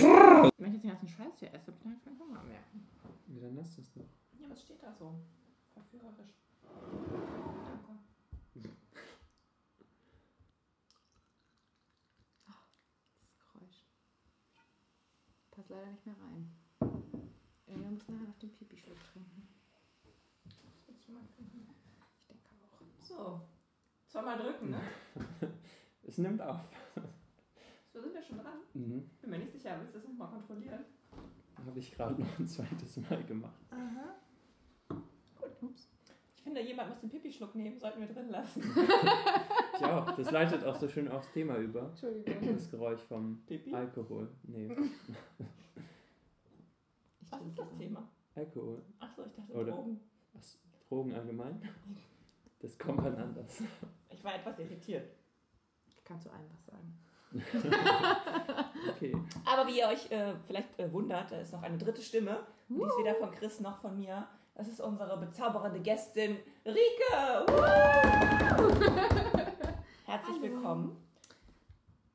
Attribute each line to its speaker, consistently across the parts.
Speaker 1: Wenn ich jetzt den ganzen Scheiß hier esse, kann ich Hunger mehr.
Speaker 2: Wie dann lass das doch.
Speaker 1: Ja, was steht da so? Verführerisch. Danke.
Speaker 3: Das Geräusch. Passt leider nicht mehr rein. Wir müssen nachher noch den Pipi-Schluck trinken? Ich denke auch.
Speaker 1: So. Zweimal drücken, ne?
Speaker 2: Es nimmt auf.
Speaker 1: So sind wir schon dran.
Speaker 2: Mhm.
Speaker 1: Bin mir nicht sicher. Willst du das nochmal kontrollieren?
Speaker 2: Habe ich gerade noch ein zweites Mal gemacht.
Speaker 1: Aha. Gut. Ups. Ich finde, jemand muss den Pipi-Schluck nehmen. Sollten wir drin lassen.
Speaker 2: Ich auch. Das leitet auch so schön aufs Thema über.
Speaker 3: Entschuldigung.
Speaker 2: Das Geräusch vom
Speaker 1: Pipi?
Speaker 2: Alkohol. Nee,
Speaker 3: Ich
Speaker 1: Was ist das. Thema?
Speaker 2: Alkohol.
Speaker 1: Achso, ich dachte
Speaker 2: Oder-
Speaker 1: Drogen.
Speaker 2: Was? Drogen allgemein? Das kommt dann anders.
Speaker 1: Ich war etwas irritiert.
Speaker 3: Ich kann zu allem was sagen.
Speaker 2: Okay.
Speaker 1: Aber wie ihr euch äh, vielleicht äh, wundert, da ist noch eine dritte Stimme. Und die ist weder von Chris noch von mir. Das ist unsere bezaubernde Gästin Rike. Herzlich
Speaker 3: Hallo.
Speaker 1: willkommen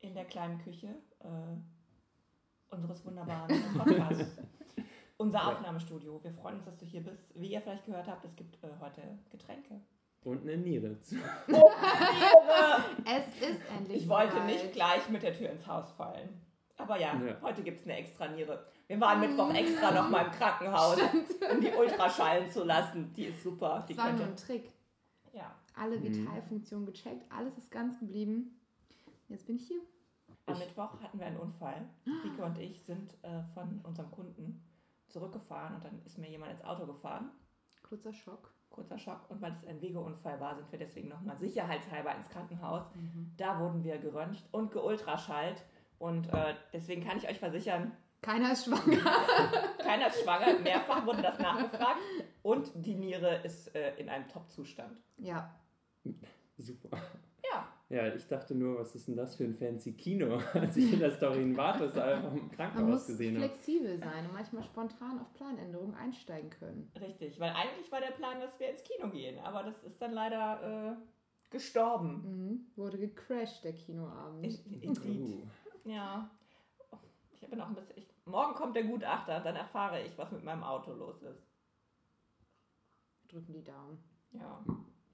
Speaker 1: in der kleinen Küche äh, unseres wunderbaren Podcasts. Unser. Aufnahmestudio. Wir freuen uns, dass du hier bist. Wie ihr vielleicht gehört habt, es gibt äh, heute Getränke.
Speaker 2: Und eine Niere. zu-
Speaker 1: Oh, Niere!
Speaker 3: Es ist endlich
Speaker 1: Ich wollte
Speaker 3: soweit.
Speaker 1: nicht gleich mit der Tür ins Haus fallen. Aber ja,
Speaker 2: Ja.
Speaker 1: heute gibt es eine extra Niere. Wir waren Mittwoch extra noch mal im Krankenhaus, um die Ultraschallen zu lassen. Die ist super. Die
Speaker 3: Das war nur ein Trick.
Speaker 1: ja.
Speaker 3: Alle
Speaker 2: Mhm.
Speaker 3: Vitalfunktionen gecheckt, alles ist ganz geblieben. Jetzt bin ich hier.
Speaker 1: Am Mittwoch hatten wir einen Unfall. Rike und ich sind äh, von unserem Kunden zurückgefahren und dann ist mir jemand ins Auto gefahren.
Speaker 3: Kurzer Schock.
Speaker 1: Kurzer Schock. Und weil es ein Wegeunfall war, sind wir deswegen nochmal sicherheitshalber ins Krankenhaus.
Speaker 3: Mhm.
Speaker 1: Da wurden wir geröntgt und geultraschallt. Und äh, deswegen kann ich euch versichern,
Speaker 3: Keiner ist schwanger.
Speaker 1: Keiner ist schwanger, mehrfach wurde das nachgefragt und die Niere ist äh, in einem Top-Zustand.
Speaker 3: Ja,
Speaker 2: Super.
Speaker 1: Ja,
Speaker 2: ich dachte nur, was ist denn das für ein fancy Kino, als ich in der Story in Wartesaal vom
Speaker 3: man
Speaker 2: Krankenhaus
Speaker 3: muss
Speaker 2: gesehen habe.
Speaker 3: flexibel sein und manchmal spontan auf Planänderungen einsteigen können.
Speaker 1: richtig, weil eigentlich war der Plan, dass wir ins Kino gehen, aber das ist dann leider äh, gestorben.
Speaker 3: Mhm. Wurde gecrashed, der Kinoabend.
Speaker 1: In- Indeed.
Speaker 2: Uh,
Speaker 1: Ja, ich bin auch ein bisschen. Ich, morgen kommt der Gutachter, dann erfahre ich, was mit meinem Auto los ist.
Speaker 3: Drücken die Daumen.
Speaker 1: Ja,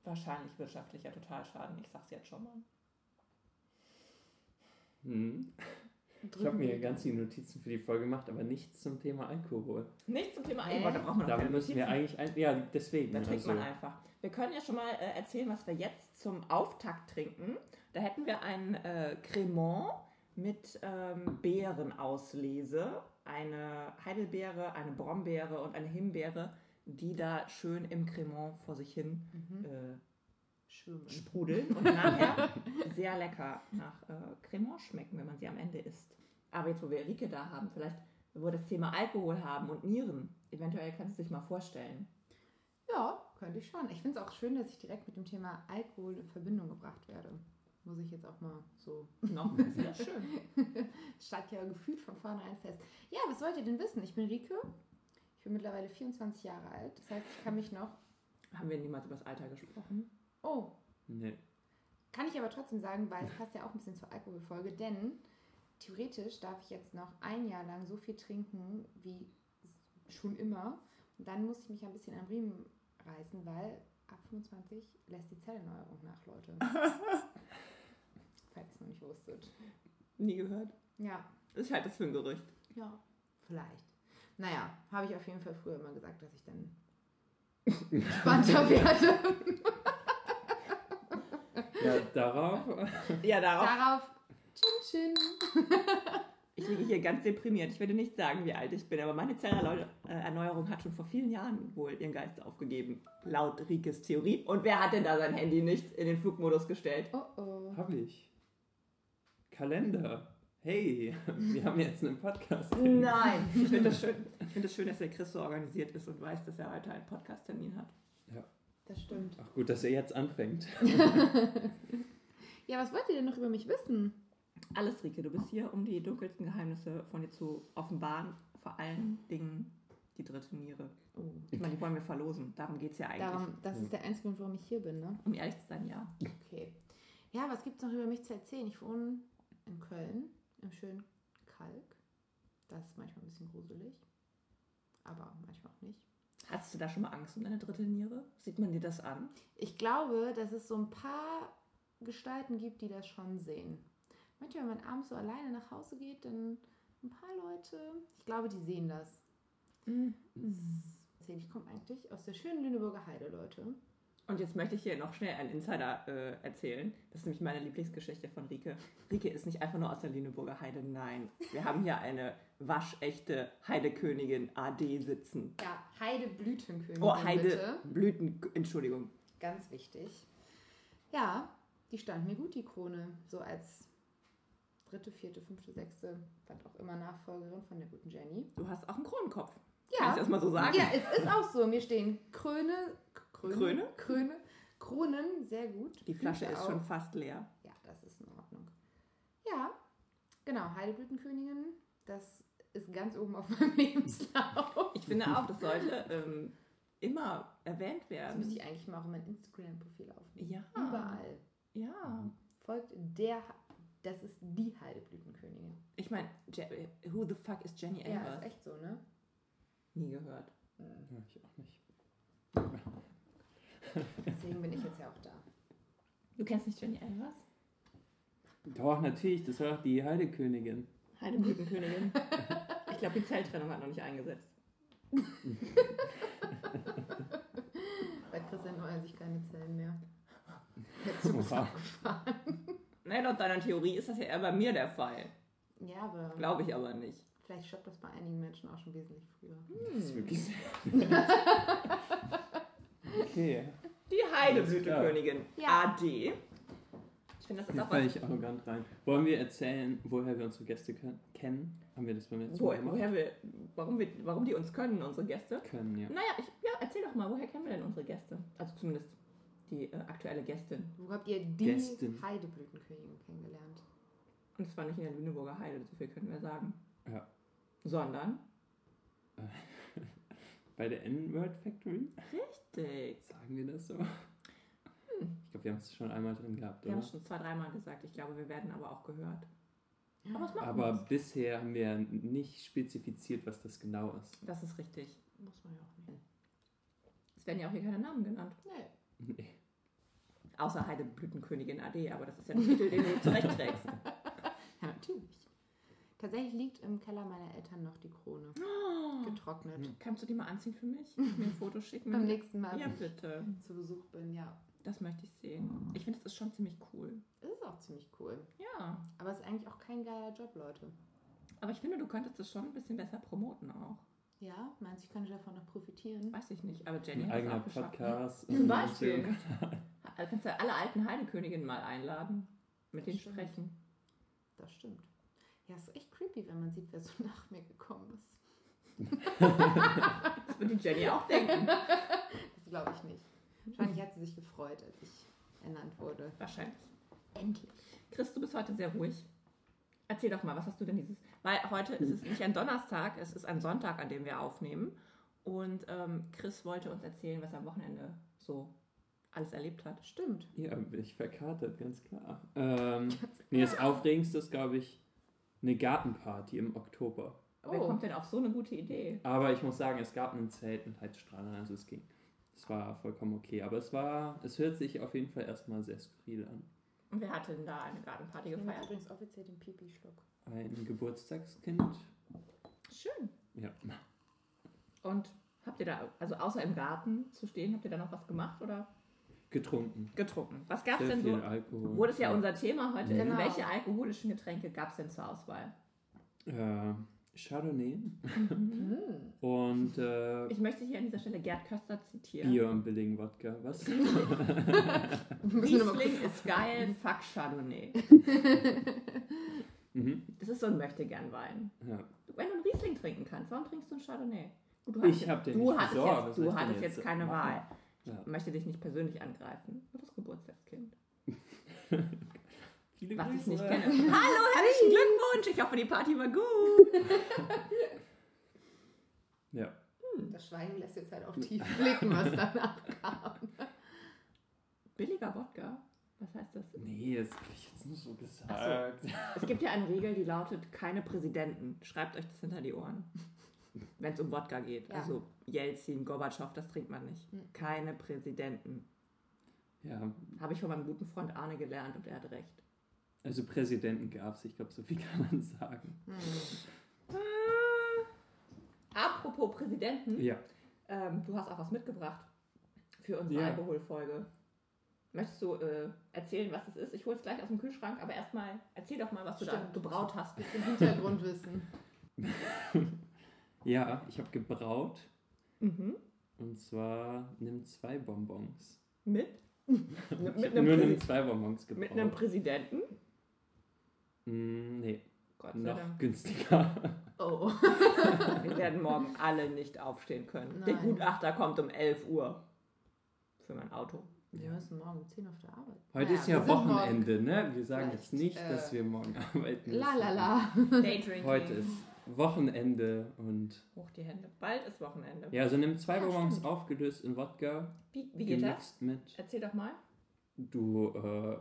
Speaker 1: wahrscheinlich wirtschaftlicher Totalschaden, ich sag's jetzt schon mal.
Speaker 2: hm. Ich habe mir ganz viele Notizen für die Folge gemacht, aber nichts zum Thema Alkohol.
Speaker 1: Nicht zum Thema
Speaker 3: Äh?
Speaker 1: Alkohol, da braucht man noch
Speaker 2: Da müssen wir eigentlich, ein, ja, deswegen.
Speaker 1: Da trinkt
Speaker 2: also,
Speaker 1: man einfach. Wir können ja schon mal äh, erzählen, was wir jetzt zum Auftakt trinken. Da hätten wir ein äh, Cremant mit ähm, Beerenauslese, eine Heidelbeere, eine Brombeere und eine Himbeere, die da schön im Cremant vor sich hin
Speaker 3: Mhm.
Speaker 1: äh, sprudeln und nachher sehr lecker nach äh, Cremant schmecken, wenn man sie am Ende isst. Aber jetzt, wo wir Rike da haben, vielleicht, wo wir das Thema Alkohol haben und Nieren, eventuell kannst du dich mal vorstellen.
Speaker 3: Ja, könnte ich schon. Ich finde es auch schön, dass ich direkt mit dem Thema Alkohol in Verbindung gebracht werde. Muss ich jetzt auch mal so.
Speaker 1: Noch sehr schön.
Speaker 3: Statt ja gefühlt von vornherein fest. Ja, was wollt ihr denn wissen? Ich bin Rike. Ich bin mittlerweile 24 Jahre alt. Das heißt, ich kann mich noch.
Speaker 1: Haben wir niemals über das Alter gesprochen?
Speaker 3: Oh,
Speaker 2: Nee.
Speaker 3: kann ich aber trotzdem sagen, weil es passt ja auch ein bisschen zur Alkoholfolge. Denn theoretisch darf ich jetzt noch ein Jahr lang so viel trinken wie schon immer. Und dann muss ich mich ein bisschen am Riemen reißen, weil ab 25 lässt die Zellerneuerung nach, Leute. Falls ihr es noch nicht wusstet.
Speaker 1: Nie gehört.
Speaker 3: Ja,
Speaker 1: Ich halte das für ein Gerücht.
Speaker 3: ja, vielleicht. Naja, habe ich auf jeden Fall früher immer gesagt, dass ich dann entspannter werde.
Speaker 2: Ja, darauf.
Speaker 1: Ja, darauf.
Speaker 3: Darauf, Chin Chin.
Speaker 1: Ich liege hier ganz deprimiert. Ich werde nicht sagen, wie alt ich bin, aber meine Zellerneuerung hat schon vor vielen Jahren wohl ihren Geist aufgegeben. Laut Rikes Theorie. Und wer hat denn da sein Handy nicht in den Flugmodus gestellt?
Speaker 3: Oh oh.
Speaker 2: Habe ich. Kalender. Hey, wir haben jetzt einen Podcast.
Speaker 1: Nein. Ich finde das schön. Ich finde es schön, dass der Chris so organisiert ist und weiß, dass er heute einen Podcast-Termin hat.
Speaker 3: Das stimmt.
Speaker 2: Ach gut, dass er jetzt anfängt.
Speaker 3: Ja, was wollt ihr denn noch über mich wissen?
Speaker 1: Alles, Rike, du bist hier, um die dunkelsten Geheimnisse von dir zu offenbaren. Vor allen Dingen die dritte Niere.
Speaker 3: Oh.
Speaker 1: Ich meine, die wollen wir verlosen. Darum geht es ja eigentlich.
Speaker 3: Darum, das ist der einzige Grund, warum ich hier bin, ne?
Speaker 1: Um ehrlich zu sein, ja.
Speaker 3: Okay. Ja, was gibt es noch über mich zu erzählen? Ich wohne in Köln, im schönen Kalk. Das ist manchmal ein bisschen gruselig. Aber manchmal auch nicht.
Speaker 1: Hattest du da schon mal Angst um deine dritte Niere? Sieht man dir das an?
Speaker 3: Ich glaube, dass es so ein paar Gestalten gibt, die das schon sehen. Manchmal, wenn man abends so alleine nach Hause geht, dann ein paar Leute, ich glaube, die sehen das.
Speaker 1: Mhm.
Speaker 3: Ich komme eigentlich aus der schönen Lüneburger Heide, Leute.
Speaker 1: Und jetzt möchte ich hier noch schnell einen Insider äh, erzählen. Das ist nämlich meine Lieblingsgeschichte von Rike. Rike ist nicht einfach nur aus der Lüneburger Heide, nein. Wir haben hier eine waschechte Heidekönigin AD sitzen.
Speaker 3: Ja, Heideblütenkönigin.
Speaker 1: Oh. Heideblüten, Entschuldigung.
Speaker 3: Ganz wichtig. Ja, die stand mir gut, die Krone. So als dritte, vierte, fünfte, sechste, was auch immer Nachfolgerin von der guten Jenny.
Speaker 1: Du hast auch einen Kronenkopf. Kann ich
Speaker 3: Ja,
Speaker 1: das mal so sagen?
Speaker 3: ja es ist auch so. Mir stehen Kröne, Kröne,
Speaker 1: Kröne?
Speaker 3: Kröne, Kronen, sehr gut.
Speaker 1: Die Flasche
Speaker 3: Blüte
Speaker 1: ist
Speaker 3: auch.
Speaker 1: schon fast leer.
Speaker 3: Ja, das ist in Ordnung. Ja, genau, Heideblütenkönigin, das ist ganz oben auf meinem Lebenslauf.
Speaker 1: Ich finde auch, das sollte ähm, immer erwähnt
Speaker 3: Das
Speaker 1: werden.
Speaker 3: müsste ich eigentlich mal auch in mein Instagram-Profil aufnehmen.
Speaker 1: Ja.
Speaker 3: Überall.
Speaker 1: Ja.
Speaker 3: Folgt der, das ist die Heideblütenkönigin.
Speaker 1: Ich meine, who the fuck is Jenny
Speaker 3: Ja,
Speaker 1: Elvers?
Speaker 3: ist echt so, ne?
Speaker 1: Nie gehört.
Speaker 2: Ja, ich auch nicht.
Speaker 3: Deswegen bin ich jetzt ja auch da.
Speaker 1: Du kennst nicht Jenny Elvers?
Speaker 2: Doch, natürlich, das war doch die Heidekönigin.
Speaker 1: Heideblütenkönigin. ich glaube, die Zelltrennung hat noch nicht eingesetzt.
Speaker 3: Bei Christian erneuern sich keine Zellen mehr. Der Zug ist abgefahren.
Speaker 1: Nein, laut deiner Theorie ist das ja eher bei mir der Fall.
Speaker 3: Ja, aber
Speaker 1: Glaube ich aber nicht.
Speaker 3: vielleicht stoppt das bei einigen Menschen auch schon wesentlich früher.
Speaker 2: Das ist
Speaker 1: Hm.
Speaker 2: wirklich sehr. okay.
Speaker 1: Die Heideblütenkönigin.
Speaker 3: Ja.
Speaker 1: AD. Ich finde, das ist auch was.
Speaker 2: ich arrogant rein. Wollen wir erzählen, woher wir unsere Gäste ken- kennen? Haben wir das beim letzten
Speaker 1: Wo,
Speaker 2: Mal gemacht?
Speaker 1: woher wir, warum, wir, warum die uns können, unsere Gäste?
Speaker 2: Können, ja.
Speaker 1: Naja, ich, ja, erzähl doch mal, woher kennen wir denn unsere Gäste? Also zumindest die äh, aktuelle Gästin.
Speaker 3: Wo habt ihr die
Speaker 2: Gästin.
Speaker 3: Heideblütenkönigin kennengelernt?
Speaker 1: Und es war nicht in der Lüneburger Heide, so viel können wir sagen.
Speaker 2: Ja.
Speaker 1: Sondern.
Speaker 2: Bei der N-Word Factory?
Speaker 1: Richtig.
Speaker 2: Sagen wir das so? Ich glaube, wir haben es schon einmal drin gehabt,
Speaker 1: Wir haben es schon zwei, dreimal gesagt. Ich glaube, wir werden aber auch gehört. Aber
Speaker 2: Aber bisher haben wir nicht spezifiziert, was das genau ist.
Speaker 1: Das ist richtig.
Speaker 3: Muss man ja auch nicht.
Speaker 1: Es werden ja auch hier keine Namen genannt.
Speaker 3: Nee.
Speaker 2: Nee.
Speaker 1: Außer Heideblütenkönigin AD, aber das ist ja ein Titel, den du zurechtträgst.
Speaker 3: Ja, natürlich. Tatsächlich liegt im Keller meiner Eltern noch die Krone. Getrocknet.
Speaker 2: Hm.
Speaker 1: Kannst du die mal anziehen für mich? Mir ein Foto schicken?
Speaker 3: Beim nächsten Mal,
Speaker 1: Ja,
Speaker 3: wenn
Speaker 1: bitte.
Speaker 3: ich zu Besuch bin, ja.
Speaker 1: Das möchte ich sehen. Ich finde, das ist schon ziemlich cool.
Speaker 3: Das ist auch ziemlich cool.
Speaker 1: Ja.
Speaker 3: Aber es ist eigentlich auch kein geiler Job, Leute.
Speaker 1: Aber ich finde, du könntest das schon ein bisschen besser promoten auch.
Speaker 3: Ja, meinst du, ich könnte davon noch profitieren?
Speaker 1: Weiß ich nicht. Aber Jenny
Speaker 2: Ein
Speaker 1: hat es
Speaker 2: eigener
Speaker 1: auch geschafft.
Speaker 2: Podcast.
Speaker 1: Zum Beispiel. Also kannst du alle alten Heideköniginnen mal einladen. Mit denen
Speaker 3: Stimmt.
Speaker 1: sprechen.
Speaker 3: Das stimmt. Ja, es ist echt creepy, wenn man sieht, wer so nach mir gekommen ist.
Speaker 1: Das würde die Jenny auch denken.
Speaker 3: Das glaube ich nicht. Wahrscheinlich hat sie sich gefreut, als ich ernannt wurde.
Speaker 1: Wahrscheinlich.
Speaker 3: Endlich.
Speaker 1: Chris, du bist heute sehr ruhig. Erzähl doch mal, was hast du denn dieses... Weil heute ist es nicht ein Donnerstag, es ist ein Sonntag, an dem wir aufnehmen. Und ähm, Chris wollte uns erzählen, was er am Wochenende so alles erlebt hat.
Speaker 3: Stimmt.
Speaker 2: Ja, bin ich verkatert, ganz klar. Ähm, nee, das Aufregendste ist, glaube ich, eine Gartenparty im Oktober.
Speaker 1: Wer
Speaker 3: Oh.
Speaker 1: kommt denn auf so eine gute Idee?
Speaker 2: Aber ich muss sagen, es gab ein Zelt mit Heizstrahlen, also es ging. Es war vollkommen okay. Aber es war, es hört sich auf jeden Fall erstmal sehr skurril an.
Speaker 1: Und wer hat denn da eine Gartenparty
Speaker 3: Ich
Speaker 1: gefeiert?
Speaker 3: übrigens offiziell den Pipi-Schluck.
Speaker 2: Ein Geburtstagskind.
Speaker 1: Schön.
Speaker 2: Ja.
Speaker 1: Und habt ihr da, also außer im Garten zu stehen, habt ihr da noch was gemacht oder
Speaker 2: Getrunken.
Speaker 1: getrunken? Was gab es denn so?
Speaker 2: Alkohol.
Speaker 1: Wo das ja unser Thema heute ist,
Speaker 3: Genau.
Speaker 1: welche alkoholischen Getränke gab es denn zur Auswahl?
Speaker 2: Äh, Chardonnay
Speaker 3: Mm.
Speaker 2: und äh,
Speaker 1: Ich möchte hier an dieser Stelle Gerd Köster zitieren.
Speaker 2: Bier und billigen Wodka. Was?
Speaker 1: Riesling ist geil, fuck Chardonnay.
Speaker 2: mhm.
Speaker 1: Das ist so ein Möchtegern-Wein.
Speaker 2: ja.
Speaker 1: Wenn du einen Riesling trinken kannst, warum trinkst du einen Chardonnay? Gut, du
Speaker 2: Ich
Speaker 1: hattest-
Speaker 2: hab den
Speaker 1: du
Speaker 2: nicht
Speaker 1: hattest
Speaker 2: besorgt,
Speaker 1: Jetzt, du hattest
Speaker 2: jetzt
Speaker 1: jetzt keine
Speaker 2: machen?
Speaker 1: Wahl.
Speaker 2: Ja.
Speaker 1: Ich möchte dich nicht persönlich angreifen. Nur das Geburtstagskind.
Speaker 2: Viele
Speaker 1: Was ich
Speaker 2: Grüße.
Speaker 1: nicht kenne. Hallo, herzlichen Glückwunsch. Ich hoffe, die Party war gut.
Speaker 2: Ja.
Speaker 3: Das Schweigen lässt jetzt halt auch tief blicken, was danach kam.
Speaker 1: Billiger Wodka? Was heißt das?
Speaker 2: Nee, das will ich jetzt nur so gesagt.
Speaker 1: Es gibt ja eine Regel, die lautet, keine Präsidenten. Schreibt euch das hinter die Ohren. Wenn es um Wodka geht.
Speaker 3: Ja.
Speaker 1: Also Jelzin, Gorbatschow, das trinkt man nicht.
Speaker 3: Hm.
Speaker 1: Keine Präsidenten.
Speaker 2: Ja,
Speaker 1: Habe ich von meinem guten Freund Arne gelernt und er hat recht.
Speaker 2: also Präsidenten gab es, ich glaube, so viel kann man sagen.
Speaker 3: Hm.
Speaker 1: Äh, apropos Präsidenten,
Speaker 2: Ja.
Speaker 1: ähm, du hast auch was mitgebracht für unsere
Speaker 2: Ja.
Speaker 1: Alkoholfolge. Möchtest du äh, erzählen, was es ist? Ich hole es gleich aus dem Kühlschrank, aber erstmal erzähl doch mal, was du da
Speaker 3: Stimmt.
Speaker 1: gebraut hast.
Speaker 3: Bisschen Hintergrundwissen.
Speaker 2: Ja, ich habe gebraut.
Speaker 1: Mhm.
Speaker 2: Und zwar nimm zwei Bonbons.
Speaker 1: Mit? Mit, einem
Speaker 2: nur nimm zwei Bonbons gebraut.
Speaker 1: mit einem Präsidenten?
Speaker 2: Mm, nee,
Speaker 1: Gott sei
Speaker 2: noch
Speaker 1: Dank.
Speaker 2: günstiger.
Speaker 3: Oh.
Speaker 1: Wir werden morgen alle nicht aufstehen können. Der
Speaker 3: Nein.
Speaker 1: Gutachter kommt um 11 Uhr für mein Auto.
Speaker 3: Wir müssen morgen um 10 auf der Arbeit.
Speaker 2: Heute
Speaker 3: Naja,
Speaker 2: ist ja Wochenende, ne? Wir sagen jetzt nicht,
Speaker 3: äh,
Speaker 2: dass wir morgen arbeiten
Speaker 3: La
Speaker 2: müssen.
Speaker 3: la la.
Speaker 1: Daydrinking.
Speaker 2: Heute ist Wochenende und
Speaker 1: Hoch die Hände. Bald ist Wochenende.
Speaker 2: ja, also nimm zwei
Speaker 3: Ja,
Speaker 2: Bonbons
Speaker 3: stimmt.
Speaker 2: aufgelöst in Wodka,
Speaker 1: Wie, wie geht das?
Speaker 2: gemixt mit.
Speaker 1: Erzähl doch mal.
Speaker 2: Du äh,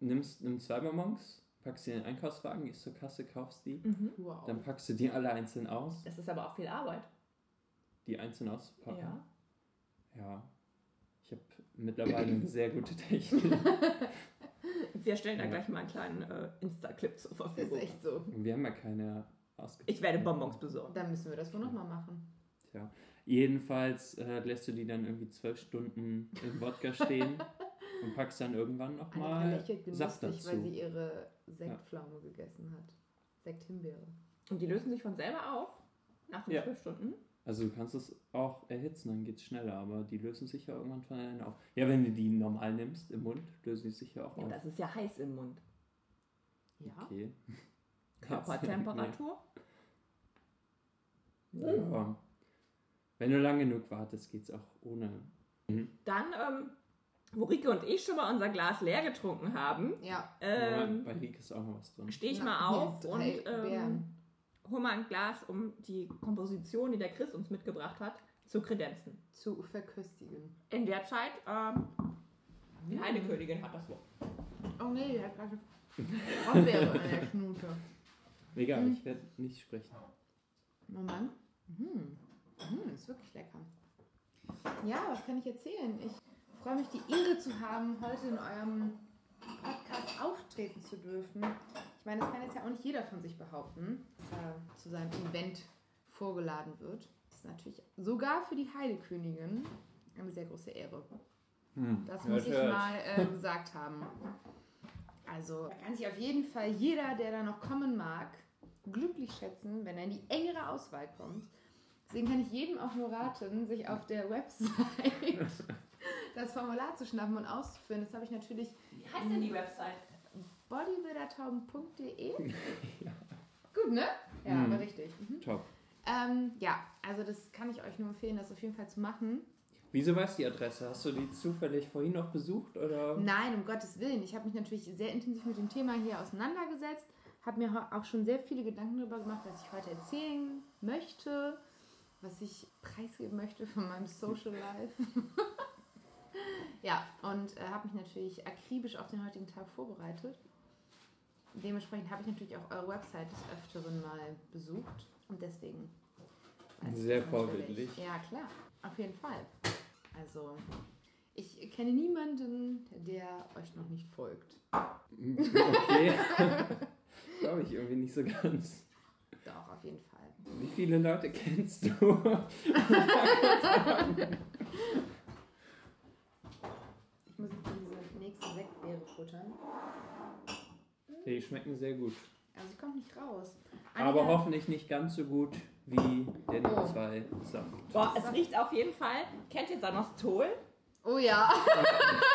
Speaker 2: nimmst nimm zwei Bonbons, packst sie in den Einkaufswagen, gehst zur Kasse, kaufst die,
Speaker 1: Mhm.
Speaker 3: Wow.
Speaker 2: dann packst du die alle einzeln aus,
Speaker 1: Das ist aber auch viel Arbeit.
Speaker 2: die einzeln auszupacken.
Speaker 1: Ja.
Speaker 2: Ja. Ich habe mittlerweile eine sehr gute Technik.
Speaker 1: Wir stellen da
Speaker 2: Ja.
Speaker 1: gleich mal einen kleinen äh, Insta-Clip zur
Speaker 3: ist
Speaker 1: Verfügung.
Speaker 3: echt so.
Speaker 2: Wir haben ja keine ausgepackt.
Speaker 1: Ich werde Bonbons besorgen.
Speaker 3: Dann müssen wir das wohl nochmal machen.
Speaker 2: Jedenfalls äh, lässt du die dann irgendwie zwölf Stunden im Wodka stehen und packst dann irgendwann nochmal
Speaker 3: lächelt
Speaker 2: Saft dazu.
Speaker 3: weil sie ihre Sektpflaume gegessen hat. Sekthimbeere.
Speaker 1: Und die lösen sich von selber auf? Nach den
Speaker 2: Ja.
Speaker 1: zwölf Stunden?
Speaker 2: Also du kannst es auch erhitzen, dann geht's schneller, aber die lösen sich ja irgendwann von alleine auf. Ja, wenn du die normal nimmst im Mund, lösen die sich ja auch
Speaker 1: Ja,
Speaker 2: auf.
Speaker 1: das ist ja heiß im Mund.
Speaker 3: Ja.
Speaker 2: Okay.
Speaker 1: Körpertemperatur?
Speaker 2: Ja. Wenn du lang genug wartest, geht's auch ohne.
Speaker 1: Dann, ähm, wo Rike und ich schon mal unser Glas leer getrunken haben,
Speaker 3: Ja.
Speaker 1: ähm,
Speaker 2: Bei Rieke ist auch noch was drin.
Speaker 1: stehe ich
Speaker 3: Ja,
Speaker 1: mal auf und ähm, hol mal ein Glas, um die Komposition, die der Chris uns mitgebracht hat, zu kredenzen.
Speaker 3: Zu verköstigen.
Speaker 1: In der Zeit, ähm, die Heidekönigin hat das Wort.
Speaker 3: Oh nee, die hat gerade Brombeere in der Schnute.
Speaker 2: Egal,
Speaker 3: Mhm.
Speaker 2: ich werde nicht sprechen.
Speaker 3: Moment. Mhm. Mhm, ist wirklich lecker. Ja, was kann ich erzählen? Ich freue mich, die Ehre zu haben, heute in eurem Podcast auftreten zu dürfen. Ich meine, das kann jetzt ja auch nicht jeder von sich behaupten, dass er zu seinem Event vorgeladen wird. Das ist natürlich sogar für die Heidekönigin eine sehr große Ehre.
Speaker 2: Hm.
Speaker 3: Das muss ich mal äh, gesagt haben. Also da kann sich auf jeden Fall jeder, der da noch kommen mag, glücklich schätzen, wenn er in die engere Auswahl kommt. Deswegen kann ich jedem auch nur raten, sich auf der Website das Formular zu schnappen und auszufüllen. Das habe ich natürlich
Speaker 1: Wie heißt denn die Website?
Speaker 3: bodybuildertauben.de. Gut, ne? Ja,
Speaker 2: Mhm.
Speaker 3: aber richtig. Mhm.
Speaker 2: Top.
Speaker 3: Ähm, ja, also das kann ich euch nur empfehlen, das auf jeden Fall zu machen.
Speaker 2: Wieso weißt du die Adresse? Hast du die zufällig vorhin noch besucht oder?
Speaker 3: Nein, um Gottes Willen. Ich habe mich natürlich sehr intensiv mit dem Thema hier auseinandergesetzt, habe mir auch schon sehr viele Gedanken darüber gemacht, was ich heute erzählen möchte, was ich preisgeben möchte von meinem Social Life. ja, und äh, habe mich natürlich akribisch auf den heutigen Tag vorbereitet. Dementsprechend habe ich natürlich auch eure Website des Öfteren mal besucht und deswegen.
Speaker 2: Sehr vorbildlich.
Speaker 3: Ja, klar, auf jeden Fall. Also, ich kenne niemanden, der euch noch nicht folgt.
Speaker 2: Okay. Glaube ich irgendwie nicht so ganz.
Speaker 3: Doch, auf jeden Fall.
Speaker 2: Wie viele Leute kennst du?
Speaker 3: Ich muss jetzt diese nächste Sektbeere futtern.
Speaker 2: Die schmecken sehr gut.
Speaker 3: Also, sie kommt nicht raus.
Speaker 2: Aber
Speaker 3: Annika-
Speaker 2: hoffentlich nicht ganz so gut wie der
Speaker 3: Oh.
Speaker 2: 2 Saft.
Speaker 1: Boah, es riecht auf jeden Fall. Kennt ihr Sanostol?
Speaker 3: Oh ja,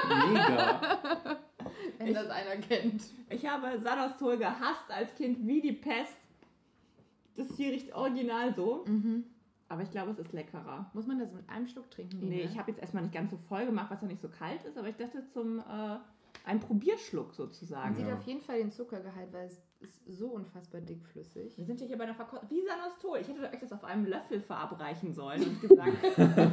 Speaker 2: Mega.
Speaker 3: wenn das einer kennt.
Speaker 1: Ich habe Sanostol gehasst als Kind wie die Pest. Das hier riecht original so.
Speaker 3: Mhm.
Speaker 1: Aber ich glaube, es ist leckerer.
Speaker 3: Muss man das mit einem Schluck trinken?
Speaker 1: Nee,
Speaker 3: ne?
Speaker 1: ich habe jetzt erstmal nicht ganz so voll gemacht, was ja nicht so kalt ist, aber ich dachte zum äh, Ein Probierschluck sozusagen.
Speaker 3: Man sieht
Speaker 2: Ja.
Speaker 3: auf jeden Fall den Zuckergehalt, weil es ist so unfassbar dickflüssig.
Speaker 1: Wir sind ja hier bei der Verkostung. Wie Sanostol. Ich hätte euch das auf einem Löffel verabreichen sollen und gesagt,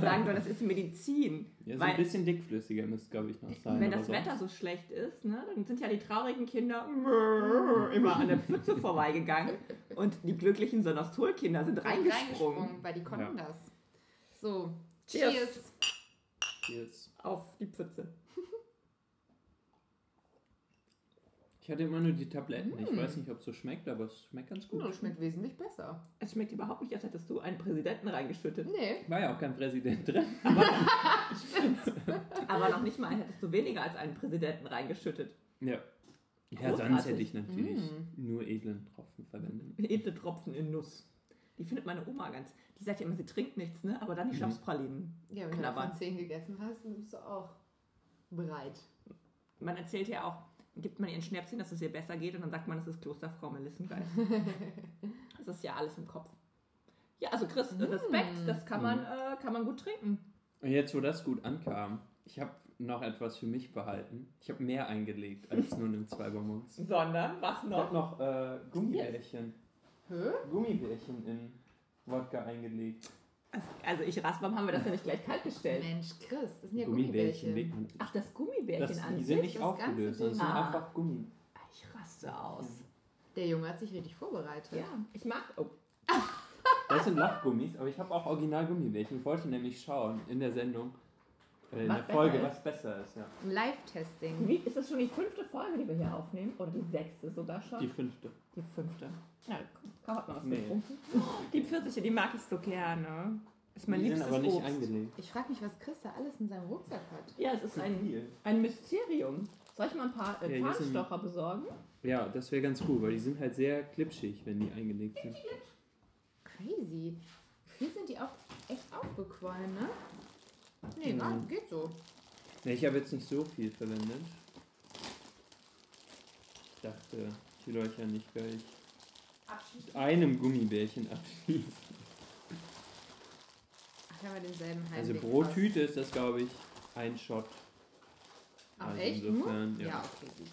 Speaker 1: sagen sollen, das ist Medizin.
Speaker 2: Ja, so
Speaker 1: Weil-
Speaker 2: ein bisschen dickflüssiger müsste, glaube ich, noch sein.
Speaker 1: Wenn das
Speaker 2: sonst-
Speaker 1: Wetter so schlecht ist, ne, dann sind ja die traurigen Kinder immer an der Pfütze vorbeigegangen und die glücklichen Sanostol-Kinder sind reingesprungen
Speaker 3: weil die konnten
Speaker 2: Ja.
Speaker 3: das. So,
Speaker 1: Cheers.
Speaker 3: cheers.
Speaker 2: Jetzt.
Speaker 1: auf die Pfütze.
Speaker 2: Ich hatte immer nur die Tabletten. Ich weiß nicht, ob es so schmeckt, aber es schmeckt ganz gut.
Speaker 3: Das schmeckt wesentlich besser.
Speaker 1: Es schmeckt überhaupt nicht, als hättest du einen Präsidenten reingeschüttet.
Speaker 3: Nee.
Speaker 2: War ja auch kein Präsident drin.
Speaker 1: Aber noch nicht mal hättest du weniger als einen Präsidenten reingeschüttet.
Speaker 2: Ja. Ja,
Speaker 1: Großartig.
Speaker 2: sonst hätte ich natürlich
Speaker 3: Mm.
Speaker 2: nur edlen Tropfen verwendet.
Speaker 1: Edle Tropfen in Nuss. Die findet meine Oma ganz. Die sagt ja immer, sie trinkt nichts, ne? Aber dann die
Speaker 2: Mhm.
Speaker 1: Schnapspralinen.
Speaker 3: Ja, wenn
Speaker 1: Knabbern.
Speaker 3: du von 10 gegessen hast, dann bist du auch bereit.
Speaker 1: Man erzählt ja auch, gibt man ihren Schnäpschen, dass es ihr besser geht und dann sagt man, es ist Klosterfrau Melissengeist. das ist ja alles im Kopf. Ja, also Chris,
Speaker 3: Mm.
Speaker 1: Respekt, das kann man,
Speaker 2: Mhm.
Speaker 1: äh, kann man gut trinken.
Speaker 2: Und jetzt, wo das gut ankam, ich habe noch etwas für mich behalten. Ich habe mehr eingelegt als nur in zwei Bonbons.
Speaker 1: Sondern, was
Speaker 2: Ich habe noch äh, Gummibärchen.
Speaker 3: Hä?
Speaker 2: Gummibärchen in Wodka eingelegt.
Speaker 1: Also ich raste, warum haben wir das ja nicht gleich kalt gestellt?
Speaker 3: Mensch, Chris, das sind ja
Speaker 2: Gummibärchen
Speaker 3: Gummibärchen.
Speaker 1: Ach, das Gummibärchen
Speaker 2: Das,
Speaker 1: an
Speaker 2: die
Speaker 1: sich?
Speaker 2: sind nicht aufgelöst, das sind
Speaker 1: Ah.
Speaker 2: einfach Gummi.
Speaker 1: Ich raste aus.
Speaker 3: Der Junge hat sich richtig vorbereitet.
Speaker 1: Ja, ich mag. Oh,
Speaker 2: Das sind Lachgummis, aber ich habe auch original Gummibärchen. Ich wollte nämlich schauen in der Sendung, in
Speaker 1: Was
Speaker 2: der Folge,
Speaker 1: ist?
Speaker 2: was besser ist. Ja.
Speaker 3: Live-Testing.
Speaker 1: wie, ist das schon die fünfte Folge, die wir hier aufnehmen? Oder die sechste sogar schon?
Speaker 2: Die fünfte.
Speaker 1: Die fünfte. Ja, komm, hat man was
Speaker 2: Nee.
Speaker 1: getrunken. Die Pfirsiche, die mag ich so gerne. Ist mein
Speaker 2: die sind
Speaker 1: liebstes
Speaker 2: aber nicht
Speaker 1: Obst.
Speaker 2: eingelegt.
Speaker 3: Ich frage mich, was Chris da alles in seinem Rucksack hat.
Speaker 1: Ja, es ist ein,
Speaker 2: viel.
Speaker 1: ein Mysterium. Soll ich mal ein paar äh,
Speaker 2: Ja, hier sind-
Speaker 1: besorgen?
Speaker 2: Ja, das wäre ganz cool, weil die sind halt sehr klitschig, wenn die eingelegt sind.
Speaker 3: Crazy. Viel sind die auch echt aufgequollen, ne? Nee,
Speaker 2: Mhm.
Speaker 3: gar, geht so.
Speaker 2: Ne, ich habe jetzt nicht so viel verwendet. Ich dachte, ich will euch ja nicht gleich mit einem Gummibärchen abschließen.
Speaker 3: Ach, wenn wir denselben
Speaker 2: Also
Speaker 3: Heimweg
Speaker 2: pro
Speaker 3: fast.
Speaker 2: Tüte ist das, glaube ich, ein Shot.
Speaker 3: Ach,
Speaker 2: Also
Speaker 3: echt?
Speaker 2: insofern, ja.
Speaker 3: Ja, okay, gut.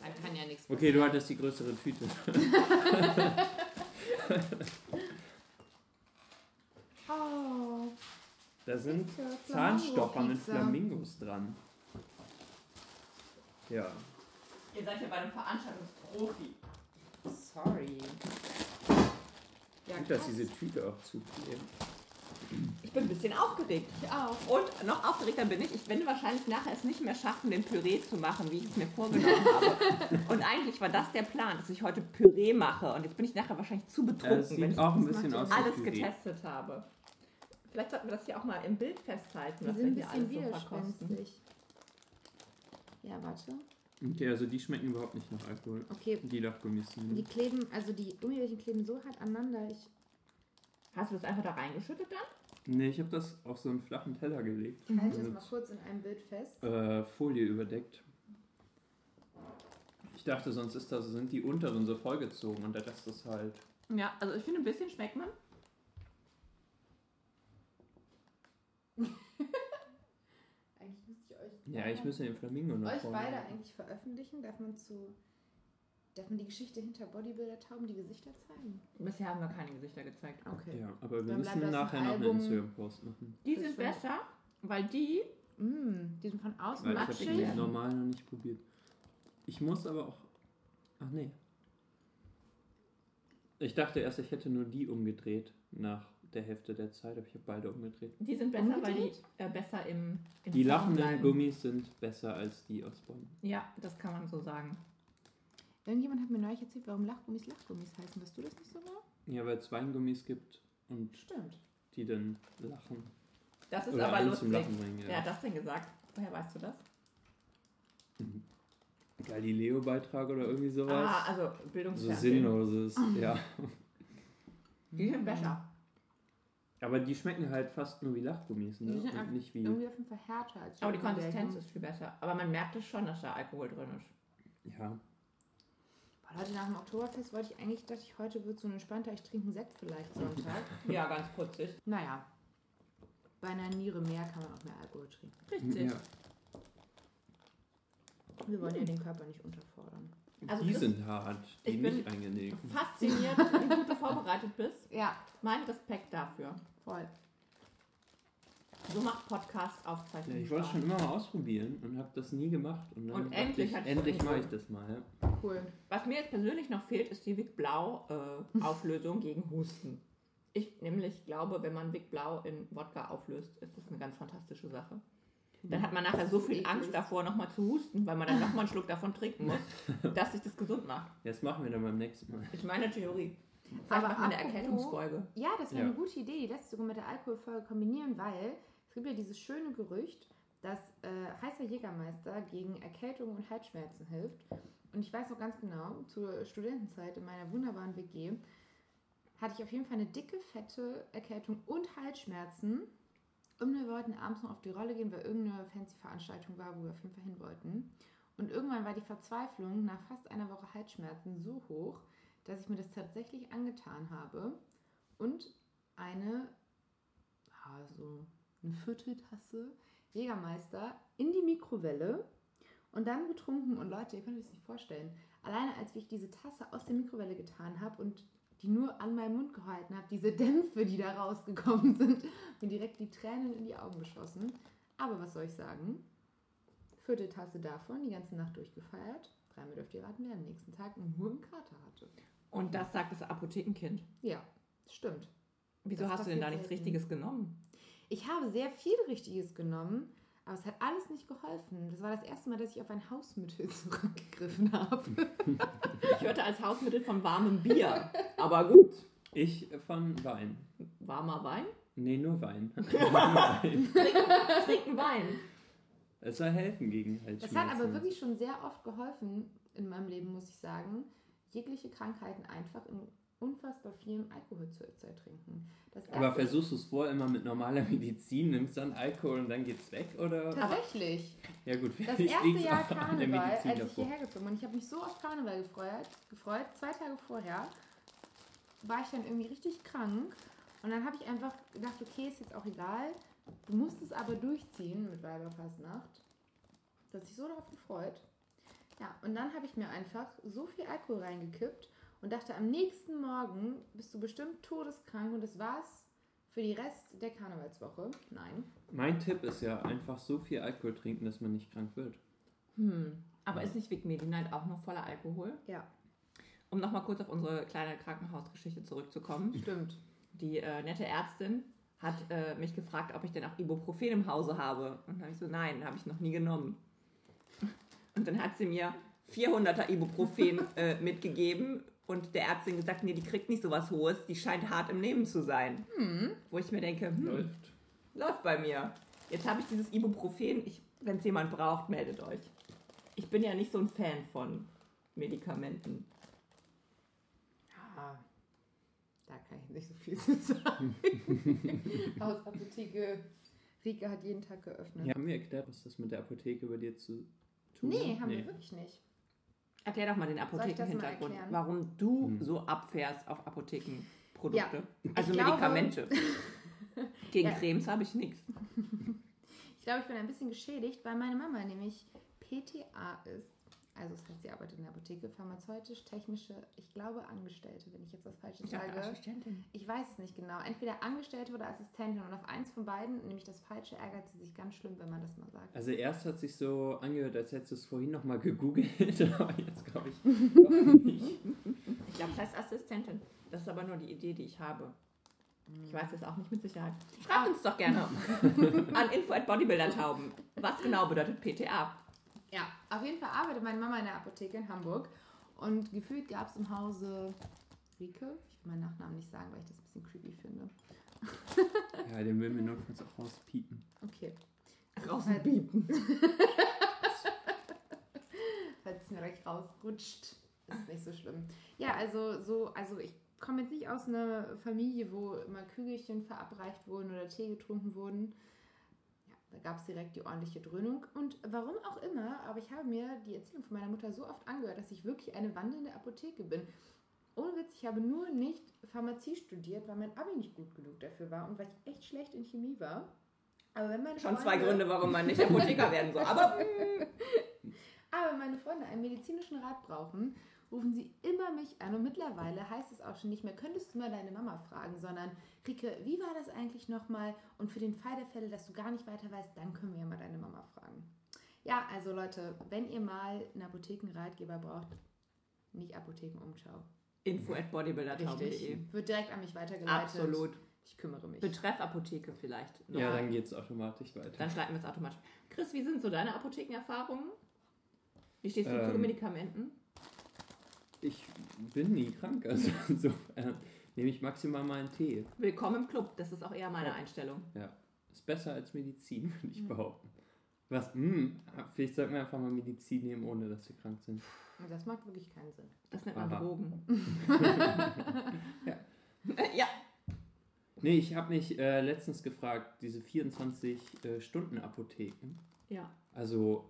Speaker 3: Dann kann ja nichts
Speaker 2: Okay, du hattest die größere Tüte.
Speaker 3: Oh,
Speaker 2: Da sind Zahnstocher mit. Flamingos dran. Ja.
Speaker 1: Ihr seid ja bei einem Veranstaltungsprofi.
Speaker 3: sorry. Ja,
Speaker 2: Gut, dass diese Tüte auch zuklebt.
Speaker 1: Ich bin ein bisschen aufgeregt.
Speaker 3: Ich auch.
Speaker 1: Und noch aufgeregter bin ich, ich werde wahrscheinlich nachher es nicht mehr schaffen, den Püree zu machen, wie ich es mir vorgenommen habe. Und eigentlich war das der Plan, dass ich heute Püree mache. Und jetzt bin ich nachher wahrscheinlich zu betrunken,
Speaker 2: Das
Speaker 1: wenn ich
Speaker 2: auch ein bisschen aus
Speaker 3: ja
Speaker 1: alles
Speaker 2: Püree.
Speaker 1: getestet habe. Vielleicht sollten wir das hier auch mal im Bild festhalten,
Speaker 3: Die
Speaker 1: was
Speaker 3: sind
Speaker 1: wir hier
Speaker 3: bisschen
Speaker 1: alles so verkosten.
Speaker 3: Ja, warte.
Speaker 2: Okay, also die schmecken überhaupt nicht nach Alkohol.
Speaker 3: Okay,
Speaker 2: Die Lachgummis
Speaker 3: die
Speaker 2: sind.
Speaker 3: kleben, also die Gummibärchen kleben so hart aneinander. Ich,
Speaker 1: Hast du das einfach da reingeschüttet dann?
Speaker 2: Nee, ich habe das auf so einen flachen Teller gelegt.
Speaker 3: ich halte das
Speaker 2: Mhm.
Speaker 3: mal kurz in einem Bild fest.
Speaker 2: Äh, Folie überdeckt. Ich dachte, sonst ist das, sind die unteren so vollgezogen und der Rest ist halt.
Speaker 1: Ja, also ich finde, ein bisschen schmeckt man.
Speaker 3: Eigentlich müsste ich euch.
Speaker 2: Ja, ich müsste den Flamingo noch
Speaker 3: euch
Speaker 2: vorne
Speaker 3: beide
Speaker 2: machen.
Speaker 3: eigentlich veröffentlichen. Darf man zu. Darf man die Geschichte hinter Bodybuilder-Tauben die Gesichter zeigen?
Speaker 1: Bisher haben wir keine Gesichter gezeigt.
Speaker 3: Okay.
Speaker 2: Ja, aber wir
Speaker 3: Dann
Speaker 2: müssen
Speaker 3: das ein
Speaker 2: nachher noch einen
Speaker 3: Album.
Speaker 2: Instagram-Post machen.
Speaker 1: Die sind besser, weil die
Speaker 3: Mm, die sind von außen
Speaker 2: Weil ich habe
Speaker 1: matschig.
Speaker 2: die
Speaker 3: matschig.
Speaker 2: normal noch nicht probiert. Ich muss aber auch. Ach nee. Ich dachte erst, ich hätte nur die umgedreht nach der Hälfte der Zeit, aber ich habe beide umgedreht.
Speaker 1: Die sind besser, weil die
Speaker 3: Umgedreht?
Speaker 1: äh, besser im, im
Speaker 2: Die lachenden
Speaker 1: bleiben.
Speaker 2: Gummis sind besser als die aus Bonn.
Speaker 1: Ja, das kann man so sagen.
Speaker 3: Irgendjemand hat mir neulich erzählt, warum Lachgummis Lachgummis heißen. Weißt du das nicht so genau?
Speaker 2: Ja, weil es Weingummis gibt und
Speaker 3: Stimmt.
Speaker 2: die dann lachen.
Speaker 1: Das ist
Speaker 2: Oder
Speaker 1: aber lustig.
Speaker 2: Lachen bringen.
Speaker 1: Wer hat das denn gesagt? Woher weißt du das?
Speaker 2: Galileo-Beitrag oder irgendwie sowas.
Speaker 1: Ah, also
Speaker 2: so
Speaker 1: Bildungsfernsehen.
Speaker 2: sinnloses, ja.
Speaker 1: Die sind besser.
Speaker 2: Aber die schmecken halt fast nur wie Lachgummis, ne?
Speaker 3: Die sind
Speaker 2: Und nicht wie.
Speaker 3: Irgendwie auf jeden Fall härter als
Speaker 1: Aber die. Konsistenz ist viel besser. Aber man merkt es schon, dass da Alkohol drin ist.
Speaker 2: Ja.
Speaker 3: Boah, Leute, nach dem Oktoberfest wollte ich eigentlich, dachte ich, heute wird so ein entspannter, ich trinke einen Sekt vielleicht Sonntag.
Speaker 1: Ja, ganz putzig.
Speaker 3: naja. Bei einer Niere mehr kann man auch mehr Alkohol trinken.
Speaker 1: Richtig.
Speaker 2: ja.
Speaker 3: Wir wollen ja den Körper nicht unterfordern.
Speaker 1: Also
Speaker 2: die sind hart, die
Speaker 1: ich bin-
Speaker 2: nicht angenehm.
Speaker 1: Fasziniert, wie gut du vorbereitet bist.
Speaker 3: Ja,
Speaker 1: Mein Respekt dafür.
Speaker 3: Voll.
Speaker 1: So macht Podcast aufzeichnen.
Speaker 2: Ja, ich wollte es schon immer mal ausprobieren und habe das nie gemacht. Und, dann
Speaker 1: Und endlich
Speaker 2: ich, endlich mache ich das mal. Ja.
Speaker 3: Cool.
Speaker 1: Was mir jetzt persönlich noch fehlt, ist die Vic Blau äh, Auflösung gegen Husten. Ich nämlich glaube, wenn man Vic Blau in Wodka auflöst, ist das eine ganz fantastische Sache. Dann hat man nachher so viel Angst davor, nochmal zu husten, weil man dann nochmal einen Schluck davon trinken muss, dass sich das gesund macht.
Speaker 2: Das machen wir dann beim nächsten Mal.
Speaker 1: Ich meine Theorie. Vielleicht
Speaker 3: Aber
Speaker 1: machen wir eine Erkältungsfolge.
Speaker 3: Ja, das wäre
Speaker 2: Ja.
Speaker 3: eine gute Idee, die lässt sogar mit der Alkoholfolge kombinieren, weil es gibt ja dieses schöne Gerücht, dass äh, heißer Jägermeister gegen Erkältung und Halsschmerzen hilft. Und ich weiß noch ganz genau, zur Studentenzeit in meiner wunderbaren WG hatte ich auf jeden Fall eine dicke, fette Erkältung und Halsschmerzen. Und wir wollten abends noch auf die Rolle gehen, weil irgendeine fancy Veranstaltung war, wo wir auf jeden Fall hin wollten. Und irgendwann war die Verzweiflung nach fast einer Woche Halsschmerzen so hoch, dass ich mir das tatsächlich angetan habe und eine, also eine Vierteltasse Jägermeister in die Mikrowelle und dann getrunken. Und Leute, ihr könnt euch das nicht vorstellen. Alleine als ich diese Tasse aus der Mikrowelle getan habe und die nur an meinem Mund gehalten habe, diese Dämpfe, die da rausgekommen sind, mir direkt die Tränen in die Augen geschossen. Aber was soll ich sagen? Vierteltasse davon, die ganze Nacht durchgefeiert. Dreimal dürft ihr raten, wer am nächsten Tag nur einen Kater hatte.
Speaker 1: Und das sagt das Apothekenkind.
Speaker 3: Ja, stimmt.
Speaker 1: Wieso
Speaker 3: Das
Speaker 1: hast du denn da nichts
Speaker 3: selten.
Speaker 1: Richtiges genommen?
Speaker 3: Ich habe sehr viel Richtiges genommen, aber es hat alles nicht geholfen. Das war das erste Mal, dass ich auf ein Hausmittel zurückgegriffen habe.
Speaker 1: Ich hörte als Hausmittel von warmem Bier. Aber gut.
Speaker 2: Ich von Wein.
Speaker 1: Warmer Wein?
Speaker 2: Nee, nur Wein. Nur Wein.
Speaker 1: Trinken Wein.
Speaker 2: Es soll helfen gegen Halsschmerzen.
Speaker 3: Das hat aber wirklich schon sehr oft geholfen in meinem Leben, muss ich sagen, jegliche Krankheiten einfach in unfassbar vielem Alkohol zu, zu ertrinken.
Speaker 2: Aber versuchst du es vor immer mit normaler Medizin, nimmst dann Alkohol und dann geht's weg? Oder?
Speaker 3: Tatsächlich.
Speaker 2: Ja gut,
Speaker 3: Das erste Jahr Karneval, als ich
Speaker 2: davor.
Speaker 3: hierher gezogen bin, ich habe mich so auf Karneval gefreut, gefreut, zwei Tage vorher war ich dann irgendwie richtig krank und dann habe ich einfach gedacht, okay, ist jetzt auch egal, du musst es aber durchziehen mit Weiberfastnacht. Das hat sich so darauf gefreut. Ja, und dann habe ich mir einfach so viel Alkohol reingekippt und dachte, am nächsten Morgen bist du bestimmt todeskrank und das war's für die Rest der Karnevalswoche. Nein.
Speaker 2: Mein Tipp ist ja einfach so viel Alkohol trinken, dass man nicht krank wird.
Speaker 1: Hm. Aber ist nicht Vic Medi-Night auch noch voller Alkohol?
Speaker 3: Ja,
Speaker 1: Um nochmal kurz auf unsere kleine Krankenhausgeschichte zurückzukommen.
Speaker 3: stimmt.
Speaker 1: Die äh, nette Ärztin hat äh, mich gefragt, ob ich denn auch Ibuprofen im Hause habe. Und dann habe ich so, nein, habe ich noch nie genommen. Und dann hat sie mir 400er Ibuprofen äh, mitgegeben und der Ärztin gesagt, nee, die kriegt nicht so was Hohes, die scheint hart im Nehmen zu sein. Wo ich mir denke, hm,
Speaker 2: Läuft.
Speaker 1: läuft bei mir. Jetzt habe ich dieses Ibuprofen. Wenn es jemand braucht, meldet euch. Ich bin ja nicht so ein Fan von Medikamenten.
Speaker 3: Ja, da kann ich nicht so viel zu sagen. Hausapotheke. Rike hat jeden Tag geöffnet.
Speaker 2: Ja, haben wir erklärt, was das mit der Apotheke bei dir zu tun
Speaker 3: Nee,
Speaker 2: hat?
Speaker 3: haben wir wirklich nicht.
Speaker 1: Erklär doch mal den Apothekenhintergrund. Warum du
Speaker 2: Hm.
Speaker 1: so abfährst auf Apothekenprodukte.
Speaker 3: Ja,
Speaker 1: Also
Speaker 3: glaube-
Speaker 1: Medikamente. Gegen
Speaker 3: Ja.
Speaker 1: Cremes habe ich nichts.
Speaker 3: Ich glaube, ich bin ein bisschen geschädigt, weil meine Mama nämlich PTA ist. Also das heißt, sie arbeitet in der Apotheke, pharmazeutisch-technische, ich glaube Angestellte, wenn ich jetzt was Falsches sage.
Speaker 1: Assistentin.
Speaker 3: Ich weiß es nicht genau. Entweder Angestellte oder Assistentin. Und auf eins von beiden, nämlich das Falsche, ärgert sie sich ganz schlimm, wenn man das mal sagt.
Speaker 2: Also erst hat sich so angehört, als hättest du es vorhin nochmal gegoogelt, aber jetzt glaube ich nicht.
Speaker 1: Ich glaube, das heißt Assistentin. Das ist aber nur die Idee, die ich habe. Ich weiß es auch nicht mit Sicherheit. Schreibt uns doch gerne an info at bodybuildertauben. Was genau bedeutet PTA?
Speaker 3: Ja, auf jeden Fall arbeitet meine Mama in der Apotheke in Hamburg. Und gefühlt gab es im Hause Rike, ich will meinen Nachnamen nicht sagen, weil ich das ein bisschen creepy finde.
Speaker 2: Ja, den will mir nur kurz auch rauspiepen.
Speaker 3: Okay.
Speaker 1: Rausbieten.
Speaker 3: Falls es mir gleich rausrutscht, ist nicht so schlimm. Ja, also so, also ich komme jetzt nicht aus einer Familie, wo immer Kügelchen verabreicht wurden oder Tee getrunken wurden. Da gab es direkt die ordentliche Dröhnung. Und warum auch immer, aber ich habe mir die Erzählung von meiner Mutter so oft angehört, dass ich wirklich eine wandelnde Apotheke bin. Ohne Witz, ich habe nur nicht Pharmazie studiert, weil mein Abi nicht gut genug dafür war und weil ich echt schlecht in Chemie war. Aber wenn meine
Speaker 1: Schon zwei
Speaker 3: Freunde-
Speaker 1: Gründe, warum man nicht Apotheker werden soll. Aber
Speaker 3: Aber meine Freunde einen medizinischen Rat brauchen, rufen sie immer mich an. Und mittlerweile heißt es auch schon nicht mehr, könntest du mal deine Mama fragen, sondern Rike, wie war das eigentlich nochmal? Und für den Fall der Fälle, dass du gar nicht weiter weißt, dann können wir ja mal deine Mama fragen. Ja, also Leute, wenn ihr mal einen Apothekenratgeber braucht, nicht Apothekenumschau.
Speaker 1: Info at bodybuildertauben.de.
Speaker 3: Richtig. Wird direkt an mich weitergeleitet.
Speaker 1: Absolut.
Speaker 3: Ich kümmere mich.
Speaker 1: Betreff Apotheke vielleicht. noch.
Speaker 2: Ja, dann geht es automatisch weiter.
Speaker 1: Dann schreiben wir es automatisch. Chris, wie sind so deine Apothekenerfahrungen? Wie stehst du zu
Speaker 2: Ähm.
Speaker 1: Medikamenten?
Speaker 2: Ich bin nie krank, also insofern nehme ich maximal mal einen Tee.
Speaker 1: Willkommen im Club. Das ist auch eher meine. Einstellung.
Speaker 2: Ja, ist besser als Medizin, würde ich
Speaker 3: Mhm.
Speaker 2: behaupten. Was? Hm, vielleicht sollten wir einfach mal Medizin nehmen, ohne dass wir krank sind.
Speaker 3: Das macht wirklich keinen Sinn.
Speaker 1: Das nennt man
Speaker 2: Aha.
Speaker 1: Drogen.
Speaker 2: Ja.
Speaker 1: ja.
Speaker 2: Nee, ich habe mich äh, letztens gefragt, diese 24-Stunden-Apotheken.
Speaker 1: Ja.
Speaker 2: Also,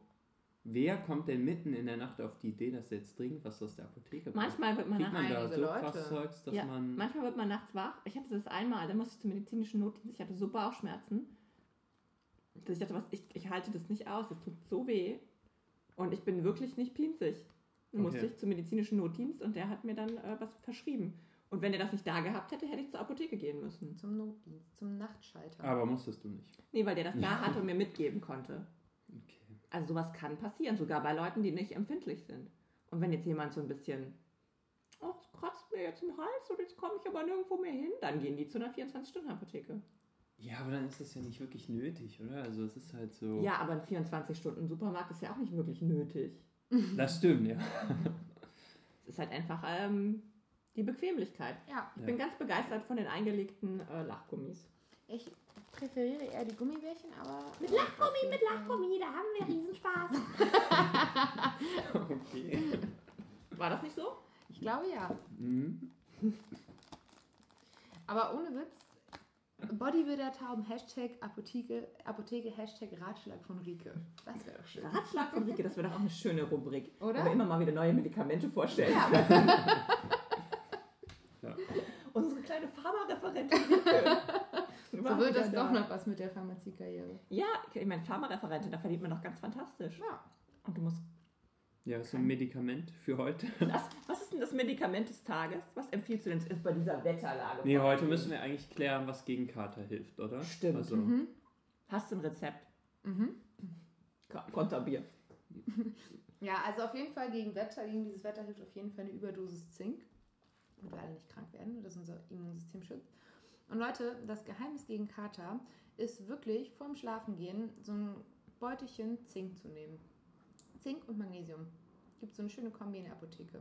Speaker 2: wer kommt denn mitten in der Nacht auf die Idee, dass er jetzt dringend was aus der Apotheke braucht?
Speaker 1: Manchmal wird man
Speaker 2: Kriegt
Speaker 1: nach
Speaker 2: man da so
Speaker 3: Leute.
Speaker 2: krass Zeugs, dass
Speaker 1: ja,
Speaker 2: man...
Speaker 1: manchmal wird man nachts wach. Ich hatte das einmal, da musste ich zum medizinischen Notdienst. Ich hatte so Bauchschmerzen, dass ich dachte, was, ich, ich halte das nicht aus. Es tut so weh. Und ich bin wirklich nicht pinzig. Dann musste
Speaker 2: Okay.
Speaker 1: ich zum medizinischen Notdienst und der hat mir dann äh, was verschrieben. Und wenn er das nicht da gehabt hätte, hätte ich zur Apotheke gehen müssen.
Speaker 3: Zum Notdienst, zum Nachtschalter.
Speaker 2: Aber musstest du nicht.
Speaker 1: Nee, weil der das da hatte und mir mitgeben konnte. Also sowas kann passieren, sogar bei Leuten, die nicht empfindlich sind. Und wenn jetzt jemand so ein bisschen, oh, es kratzt mir jetzt im Hals und jetzt komme ich aber nirgendwo mehr hin, dann gehen die zu einer 24-Stunden-Apotheke.
Speaker 2: Ja, aber dann ist das ja nicht wirklich nötig, oder? Also es ist halt so...
Speaker 1: Ja, aber ein 24-Stunden-Supermarkt ist ja auch nicht wirklich nötig.
Speaker 2: Das stimmt, ja.
Speaker 1: Es ist halt einfach ähm, die Bequemlichkeit.
Speaker 3: ja,
Speaker 1: Ich
Speaker 2: Ja.
Speaker 1: bin ganz begeistert von den eingelegten äh, Lachgummis.
Speaker 3: ich präferiere eher die Gummibärchen, aber.
Speaker 1: Mit Lachgummi, mit Lachgummi, da haben wir Riesenspaß.
Speaker 2: okay.
Speaker 1: War das nicht so?
Speaker 3: Ich glaube ja.
Speaker 2: Mhm.
Speaker 3: Aber ohne Witz, Bodybuilder-Tauben, Hashtag Apotheke, Apotheke, Hashtag Ratschlag von Rike. Das wäre doch schön.
Speaker 1: Ratschlag von Rike, das wäre doch auch eine schöne Rubrik.
Speaker 3: Oder?
Speaker 1: Wo wir immer mal wieder neue Medikamente vorstellen.
Speaker 3: Ja.
Speaker 2: Ja.
Speaker 1: Unsere kleine Pharmareferentin.
Speaker 3: So wird das
Speaker 1: da.
Speaker 3: doch noch was mit der Pharmaziekarriere.
Speaker 1: Ja, ich meine, Pharmareferentin, da verdient man doch ganz fantastisch.
Speaker 3: Ja.
Speaker 1: Und du musst.
Speaker 2: Ja, so ein Medikament für heute.
Speaker 1: Das, was ist denn das Medikament des Tages? Was empfiehlst du denn jetzt bei dieser Wetterlage?
Speaker 2: Nee, heute müssen wir eigentlich klären, was gegen Kater hilft, oder?
Speaker 1: Stimmt.
Speaker 2: Also,
Speaker 3: Mhm.
Speaker 1: Hast du ein Rezept?
Speaker 3: Mhm.
Speaker 1: Ko- Konterbier.
Speaker 3: Ja, also auf jeden Fall gegen Wetter, gegen dieses Wetter hilft auf jeden Fall eine Überdosis Zink. Und wir alle nicht krank werden und das unser Immunsystem schützt. Und Leute, das Geheimnis gegen Kater ist wirklich vorm Schlafengehen so ein Beutelchen Zink zu nehmen. Zink und Magnesium. Gibt so eine schöne Kombi in der Apotheke.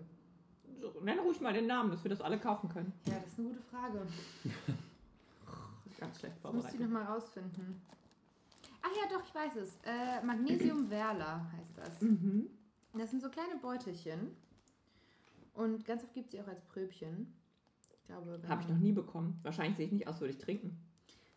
Speaker 1: So, nenn ruhig mal den Namen, dass wir das alle kaufen können.
Speaker 3: Ja, das ist eine gute Frage.
Speaker 1: Ganz schlecht
Speaker 3: Das muss ich
Speaker 1: vorbereitet.
Speaker 3: nochmal rausfinden. Ach ja, doch, ich weiß es. Äh, Magnesium Verla heißt das.
Speaker 1: Mhm.
Speaker 3: Das sind so kleine Beutelchen. Und ganz oft gibt es sie auch als Pröbchen. Ich glaube,
Speaker 1: Habe ich noch nie bekommen. Wahrscheinlich sehe ich nicht aus, würde ich trinken.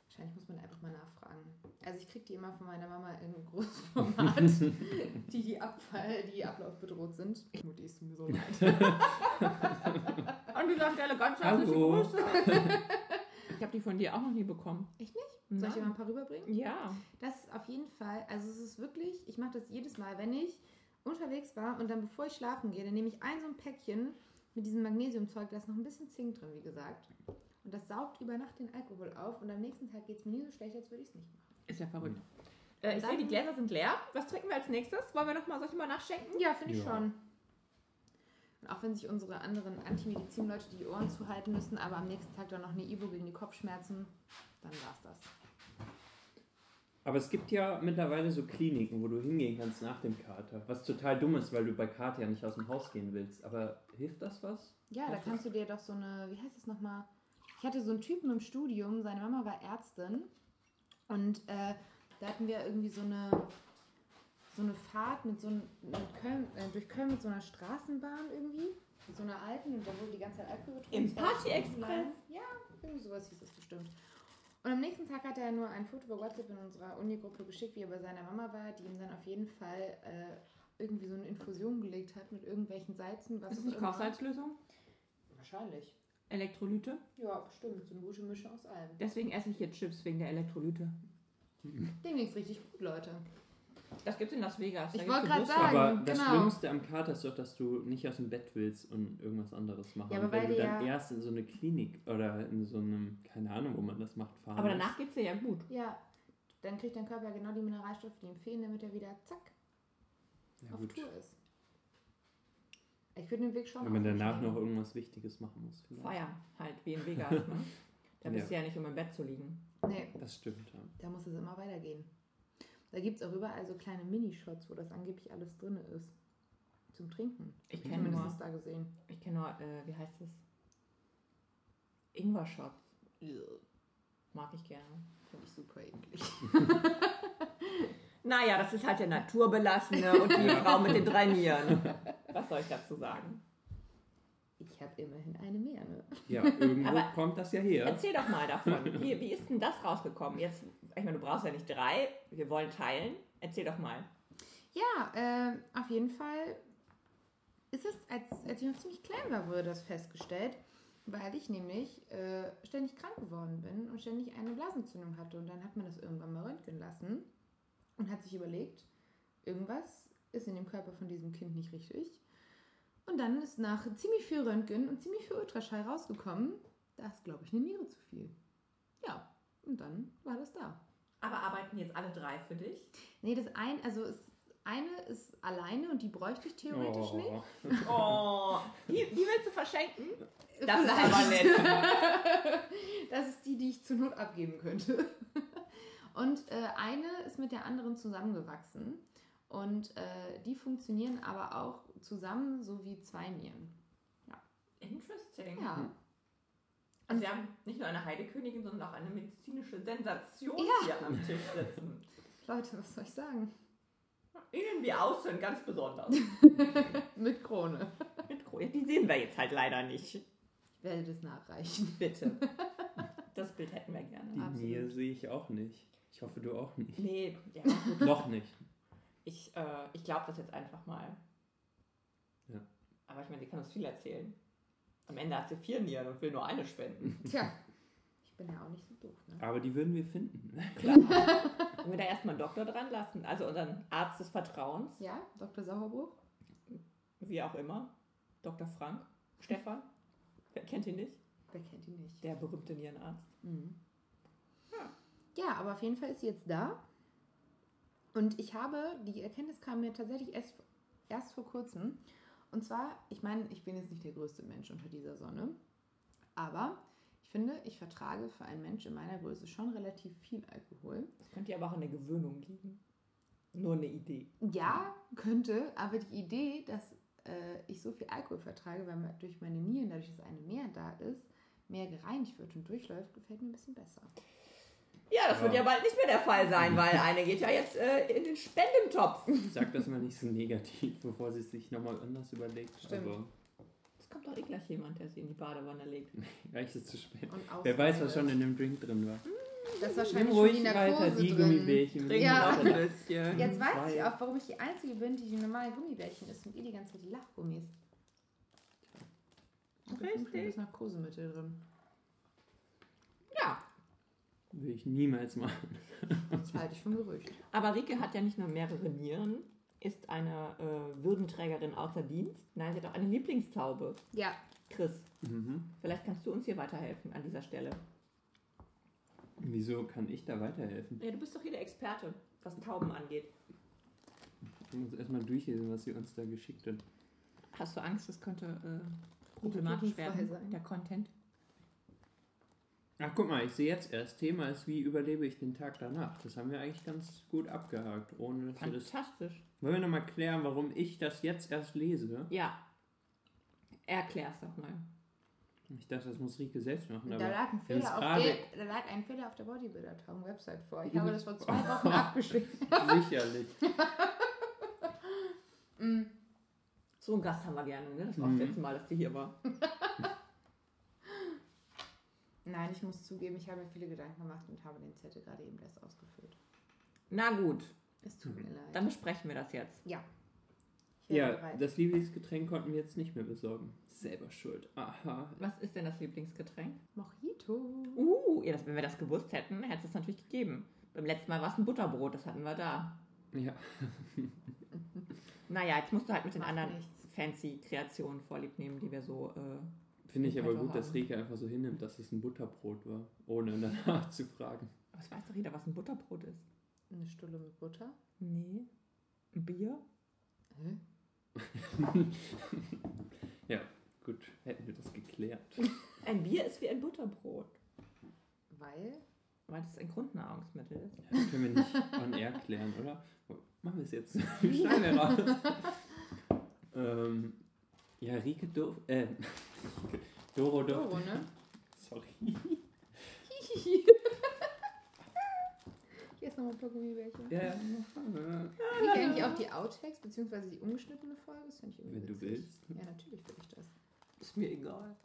Speaker 3: Wahrscheinlich muss man einfach mal nachfragen. Also ich kriege die immer von meiner Mama in großem Format, die, die, Abfall, die ablaufbedroht sind. Mutti, es tut mir so leid.
Speaker 1: An dieser Stelle ganz herzliche
Speaker 2: Hallo.
Speaker 1: Grüße. Ich habe die von dir auch noch nie bekommen.
Speaker 3: Echt nicht? Soll ich dir mal ein paar rüberbringen?
Speaker 1: Ja.
Speaker 3: Das ist auf jeden Fall, also es ist wirklich, ich mache das jedes Mal, wenn ich unterwegs war und dann bevor ich schlafen gehe, dann nehme ich ein so ein Päckchen mit diesem Magnesiumzeug, da ist noch ein bisschen Zink drin, wie gesagt. Und das saugt über Nacht den Alkohol auf und am nächsten Tag geht es mir nie so schlecht, als würde ich es nicht machen.
Speaker 1: Ist ja verrückt. Äh, ich sehe, die Gläser sind leer. Was trinken wir als nächstes? Wollen wir noch mal, soll ich mal nachschenken?
Speaker 3: Ja, finde ich
Speaker 2: Ja.
Speaker 3: schon. Und auch wenn sich unsere anderen Antimedizin-Leute die Ohren zuhalten müssen, aber am nächsten Tag dann noch eine Ibo gegen die Kopfschmerzen, dann war's das.
Speaker 2: Aber es gibt ja mittlerweile so Kliniken, wo du hingehen kannst nach dem Kater. Was total dumm ist, weil du bei Kater ja nicht aus dem Haus gehen willst. Aber hilft das was?
Speaker 3: Ja, da
Speaker 2: Was
Speaker 3: kannst du dir doch so eine, wie heißt das nochmal? Ich hatte so einen Typen im Studium, seine Mama war Ärztin und äh, da hatten wir irgendwie so eine, so eine Fahrt mit so einem, mit Köln, äh, durch Köln mit so einer Straßenbahn irgendwie, mit so einer alten und da wurde die ganze Zeit Alkohol getrunken.
Speaker 1: Im Party Express?
Speaker 3: Ja, irgendwie sowas hieß das bestimmt. Und am nächsten Tag hat er nur ein Foto über WhatsApp in unserer Uni-Gruppe geschickt, wie er bei seiner Mama war, die ihm dann auf jeden Fall äh, irgendwie so eine Infusion gelegt hat mit irgendwelchen Salzen. Was
Speaker 1: Ist das nicht. Kochsalzlösung?
Speaker 3: Wahrscheinlich.
Speaker 1: Elektrolyte?
Speaker 3: Ja, bestimmt. So eine gute Mischung aus allem.
Speaker 1: Deswegen esse ich jetzt Chips wegen der Elektrolyte.
Speaker 3: Dem ging's richtig gut, Leute.
Speaker 1: Das gibt's in Las Vegas. Da
Speaker 3: Ich wollte
Speaker 1: Busse.
Speaker 3: sagen.
Speaker 2: Aber das
Speaker 3: genau.
Speaker 2: Schlimmste am Kater ist doch, dass du nicht aus dem Bett willst und irgendwas anderes machen.
Speaker 3: Ja, aber
Speaker 2: und wenn
Speaker 3: weil
Speaker 2: du dann
Speaker 3: ja-
Speaker 2: erst in so eine Klinik oder in so einem, keine Ahnung, wo man das macht, fahren
Speaker 1: Aber danach geht's dir ja gut.
Speaker 3: Ja, dann kriegt dein Körper genau die Mineralstoffe, die ihm fehlen, damit er wieder zack
Speaker 2: ja,
Speaker 3: auf
Speaker 2: gut.
Speaker 3: Tour ist. Ich würde den Weg schon
Speaker 2: Wenn man danach noch irgendwas Wichtiges machen muss. Vielleicht.
Speaker 1: Feiern halt, wie in Vegas. Ne? Da bist du
Speaker 2: Ja.
Speaker 1: ja nicht, um im Bett zu liegen.
Speaker 3: Nee,
Speaker 2: Das stimmt, ja.
Speaker 3: da muss es immer weitergehen. Da gibt es auch überall so kleine Minishots, wo das angeblich alles drin ist. Zum Trinken.
Speaker 1: Ich kenne
Speaker 3: Zumindest
Speaker 1: nur,
Speaker 3: das da gesehen.
Speaker 1: ich kenn nur äh, wie heißt es? Ingwer-Shot. Mag ich gerne.
Speaker 3: Finde ich super eklig.
Speaker 1: Naja, das ist halt der Naturbelassene und die Frau mit den drei Nieren. Was soll ich dazu sagen?
Speaker 3: Ich habe immerhin eine mehr, ne?
Speaker 2: Ja, irgendwo
Speaker 1: Aber-
Speaker 2: kommt das ja her.
Speaker 1: Erzähl doch mal davon. Wie, wie ist denn das rausgekommen? Jetzt, ich meine, du brauchst ja nicht drei. Wir wollen teilen. Erzähl doch mal.
Speaker 3: Ja, äh, auf jeden Fall ist es, als, als ich noch ziemlich klein war, wurde das festgestellt, weil ich nämlich äh, ständig krank geworden bin und ständig eine Blasenentzündung hatte. Und dann hat man das irgendwann mal röntgen lassen und hat sich überlegt, irgendwas ist in dem Körper von diesem Kind nicht richtig. Und dann ist nach ziemlich viel Röntgen und ziemlich viel Ultraschall rausgekommen, da ist, glaube ich, eine Niere zu viel. Ja, und dann war das da.
Speaker 1: Aber arbeiten jetzt alle drei für dich?
Speaker 3: Nee, das ein, also es, eine ist alleine und die bräuchte ich theoretisch nicht.
Speaker 2: oh.
Speaker 1: Oh, die, die willst du verschenken? Das ist
Speaker 3: Vielleicht.
Speaker 1: aber nett.
Speaker 3: Das ist die, die ich zur Not abgeben könnte. Und äh, eine ist mit der anderen zusammengewachsen. Und äh, die funktionieren aber auch zusammen, so wie zwei Nieren.
Speaker 1: Interesting.
Speaker 3: Ja.
Speaker 1: Also wir haben nicht nur eine Heidekönigin, sondern auch eine medizinische Sensation
Speaker 3: Ja.
Speaker 1: hier am Tisch sitzen.
Speaker 3: Leute, was soll ich sagen?
Speaker 1: Innen wie außen ganz besonders.
Speaker 3: Mit Krone.
Speaker 1: Mit Kro- Die sehen wir jetzt halt leider nicht.
Speaker 3: Ich werde das nachreichen.
Speaker 1: Bitte. Das Bild hätten wir gerne.
Speaker 2: Die
Speaker 3: Absolut.
Speaker 2: Sehe ich auch nicht. Ich hoffe, du auch nicht.
Speaker 1: Nee, ja.
Speaker 2: Noch nicht.
Speaker 1: Ich, äh, ich glaube das jetzt einfach mal.
Speaker 2: Ja.
Speaker 1: Aber ich meine, die kann uns viel erzählen. Am Ende hat sie vier Nieren und will nur eine spenden.
Speaker 3: Tja, ich bin ja auch nicht so doof. Ne?
Speaker 2: Aber die würden wir finden.
Speaker 1: Klar. Und wir da erstmal einen Doktor dran lassen. Also unseren Arzt des Vertrauens,
Speaker 3: Ja, Dr. Sauerbruch?
Speaker 1: wie auch immer. Dr. Frank, Stefan. Wer kennt ihn nicht?
Speaker 3: Wer kennt ihn nicht?
Speaker 1: Der berühmte Nierenarzt.
Speaker 3: Mhm.
Speaker 1: Ja.
Speaker 3: Ja, aber auf jeden Fall ist sie jetzt da. Und ich habe, die Erkenntnis kam mir tatsächlich erst, erst vor kurzem. Und zwar, ich meine, ich bin jetzt nicht der größte Mensch unter dieser Sonne. Aber ich finde, ich vertrage für einen Mensch in meiner Größe schon relativ viel Alkohol.
Speaker 1: Das könnte ja aber auch an der Gewöhnung liegen. Nur eine Idee.
Speaker 3: Ja, könnte, aber die Idee, dass äh, ich so viel Alkohol vertrage, weil durch meine Nieren, dadurch, dass eine mehr da ist, mehr gereinigt wird und durchläuft, gefällt mir ein bisschen besser.
Speaker 1: Ja, das wird
Speaker 2: Ja.
Speaker 1: ja bald nicht mehr der Fall sein, weil eine geht ja jetzt äh, in den Spendentopf.
Speaker 2: Sag das mal nicht so negativ, bevor sie es sich nochmal anders überlegt.
Speaker 3: Stimmt.
Speaker 2: Aber
Speaker 1: Es kommt doch eh gleich jemand, der sie in die Badewanne legt.
Speaker 2: reicht es zu spät. Wer weiß, was schon in dem Drink drin war.
Speaker 3: Das ist
Speaker 2: Nimm
Speaker 3: wahrscheinlich schon
Speaker 2: ruhig
Speaker 3: die
Speaker 2: weiter die
Speaker 3: drin.
Speaker 2: Gummibärchen.
Speaker 1: Trinken
Speaker 3: Ja.
Speaker 1: bisschen.
Speaker 3: Jetzt weiß ich auch, warum ich die Einzige bin, die die normalen Gummibärchen isst und ihr die ganze Zeit die Lachgummis. Also
Speaker 1: Richtig.
Speaker 3: ist Narkosemittel drin.
Speaker 2: Will ich niemals machen.
Speaker 3: Das halte ich für ein Gerücht.
Speaker 1: aber Rike hat ja nicht nur mehrere Nieren, ist eine äh, Würdenträgerin außer Dienst. Nein, sie hat auch eine Lieblingstaube.
Speaker 3: Ja,
Speaker 1: Chris,
Speaker 2: Mhm.
Speaker 1: vielleicht kannst du uns hier weiterhelfen an dieser Stelle.
Speaker 2: Wieso kann ich da weiterhelfen?
Speaker 1: Ja, du bist doch hier der Experte, was Tauben angeht.
Speaker 2: Ich muss erstmal durchlesen, was sie uns da geschickt hat.
Speaker 1: Hast du Angst, das könnte äh, problematisch werden,
Speaker 3: sein.
Speaker 1: der Content?
Speaker 2: Ach, guck mal, ich sehe jetzt erst. Thema ist, wie überlebe ich den Tag danach. Das haben wir eigentlich ganz gut abgehakt, ohne dass wir das.
Speaker 1: Fantastisch.
Speaker 2: Wollen wir nochmal klären, warum ich das jetzt erst lese?
Speaker 1: Ja. Erklär's doch mal.
Speaker 2: Ich dachte, das muss Rike selbst machen.
Speaker 3: da
Speaker 2: Aber
Speaker 3: lag, ein Fehler auf
Speaker 2: gerade-
Speaker 3: der, da lag ein Fehler auf der Bodybuilder-Tauben-Website vor. Ich habe das vor zwei Wochen abgeschickt.
Speaker 2: sicherlich.
Speaker 3: Mm.
Speaker 1: So einen Gast haben wir gerne, ne? Das war
Speaker 2: Mhm.
Speaker 1: das letzte Mal, dass die hier war.
Speaker 3: Nein, ich muss zugeben, ich habe mir viele Gedanken gemacht und habe den Zettel gerade eben erst ausgefüllt.
Speaker 1: Na gut,
Speaker 3: Es tut mir leid.
Speaker 1: dann besprechen wir das jetzt.
Speaker 3: ja.
Speaker 2: Ja,
Speaker 3: bereit.
Speaker 2: das Lieblingsgetränk konnten wir jetzt nicht mehr besorgen. Selber schuld. Aha.
Speaker 1: Was ist denn das Lieblingsgetränk?
Speaker 3: Mojito.
Speaker 1: Uh, ja, das, wenn wir das gewusst hätten, hätte es natürlich gegeben. Beim letzten Mal war es ein Butterbrot, das hatten wir da.
Speaker 2: Ja.
Speaker 1: Naja, jetzt musst du halt mit den
Speaker 3: Macht
Speaker 1: anderen
Speaker 3: nichts.
Speaker 1: fancy Kreationen vorlieb nehmen, die wir so. Äh,
Speaker 2: Finde ich aber
Speaker 1: Petto
Speaker 2: gut, dass. Rike einfach so hinnimmt, dass es ein Butterbrot war, ohne danach zu fragen.
Speaker 1: was weiß doch jeder, was ein Butterbrot ist?
Speaker 3: Eine Stulle mit Butter.
Speaker 1: Nee. Ein Bier?
Speaker 3: Hä?
Speaker 2: ja, gut, hätten wir das geklärt.
Speaker 1: Ein Bier ist wie ein Butterbrot.
Speaker 3: Weil?
Speaker 1: Weil es ein Grundnahrungsmittel ist.
Speaker 2: Ja, das können wir nicht on air klären, oder? Machen wir es jetzt. Schneiden wir raus. ähm, ja, Rike durf. Äh, Doro durfte.
Speaker 3: Doro, ne?
Speaker 2: Sorry.
Speaker 3: Hier ist nochmal ein paar Gummibärchen.
Speaker 2: Ja, ja.
Speaker 3: Kriege ich eigentlich auch die Outtakes, beziehungsweise die ungeschnittene Folge? Das finde ich irgendwie
Speaker 2: Wenn du
Speaker 3: witzig.
Speaker 2: willst.
Speaker 3: Ja, natürlich will ich das.
Speaker 1: Ist mir egal.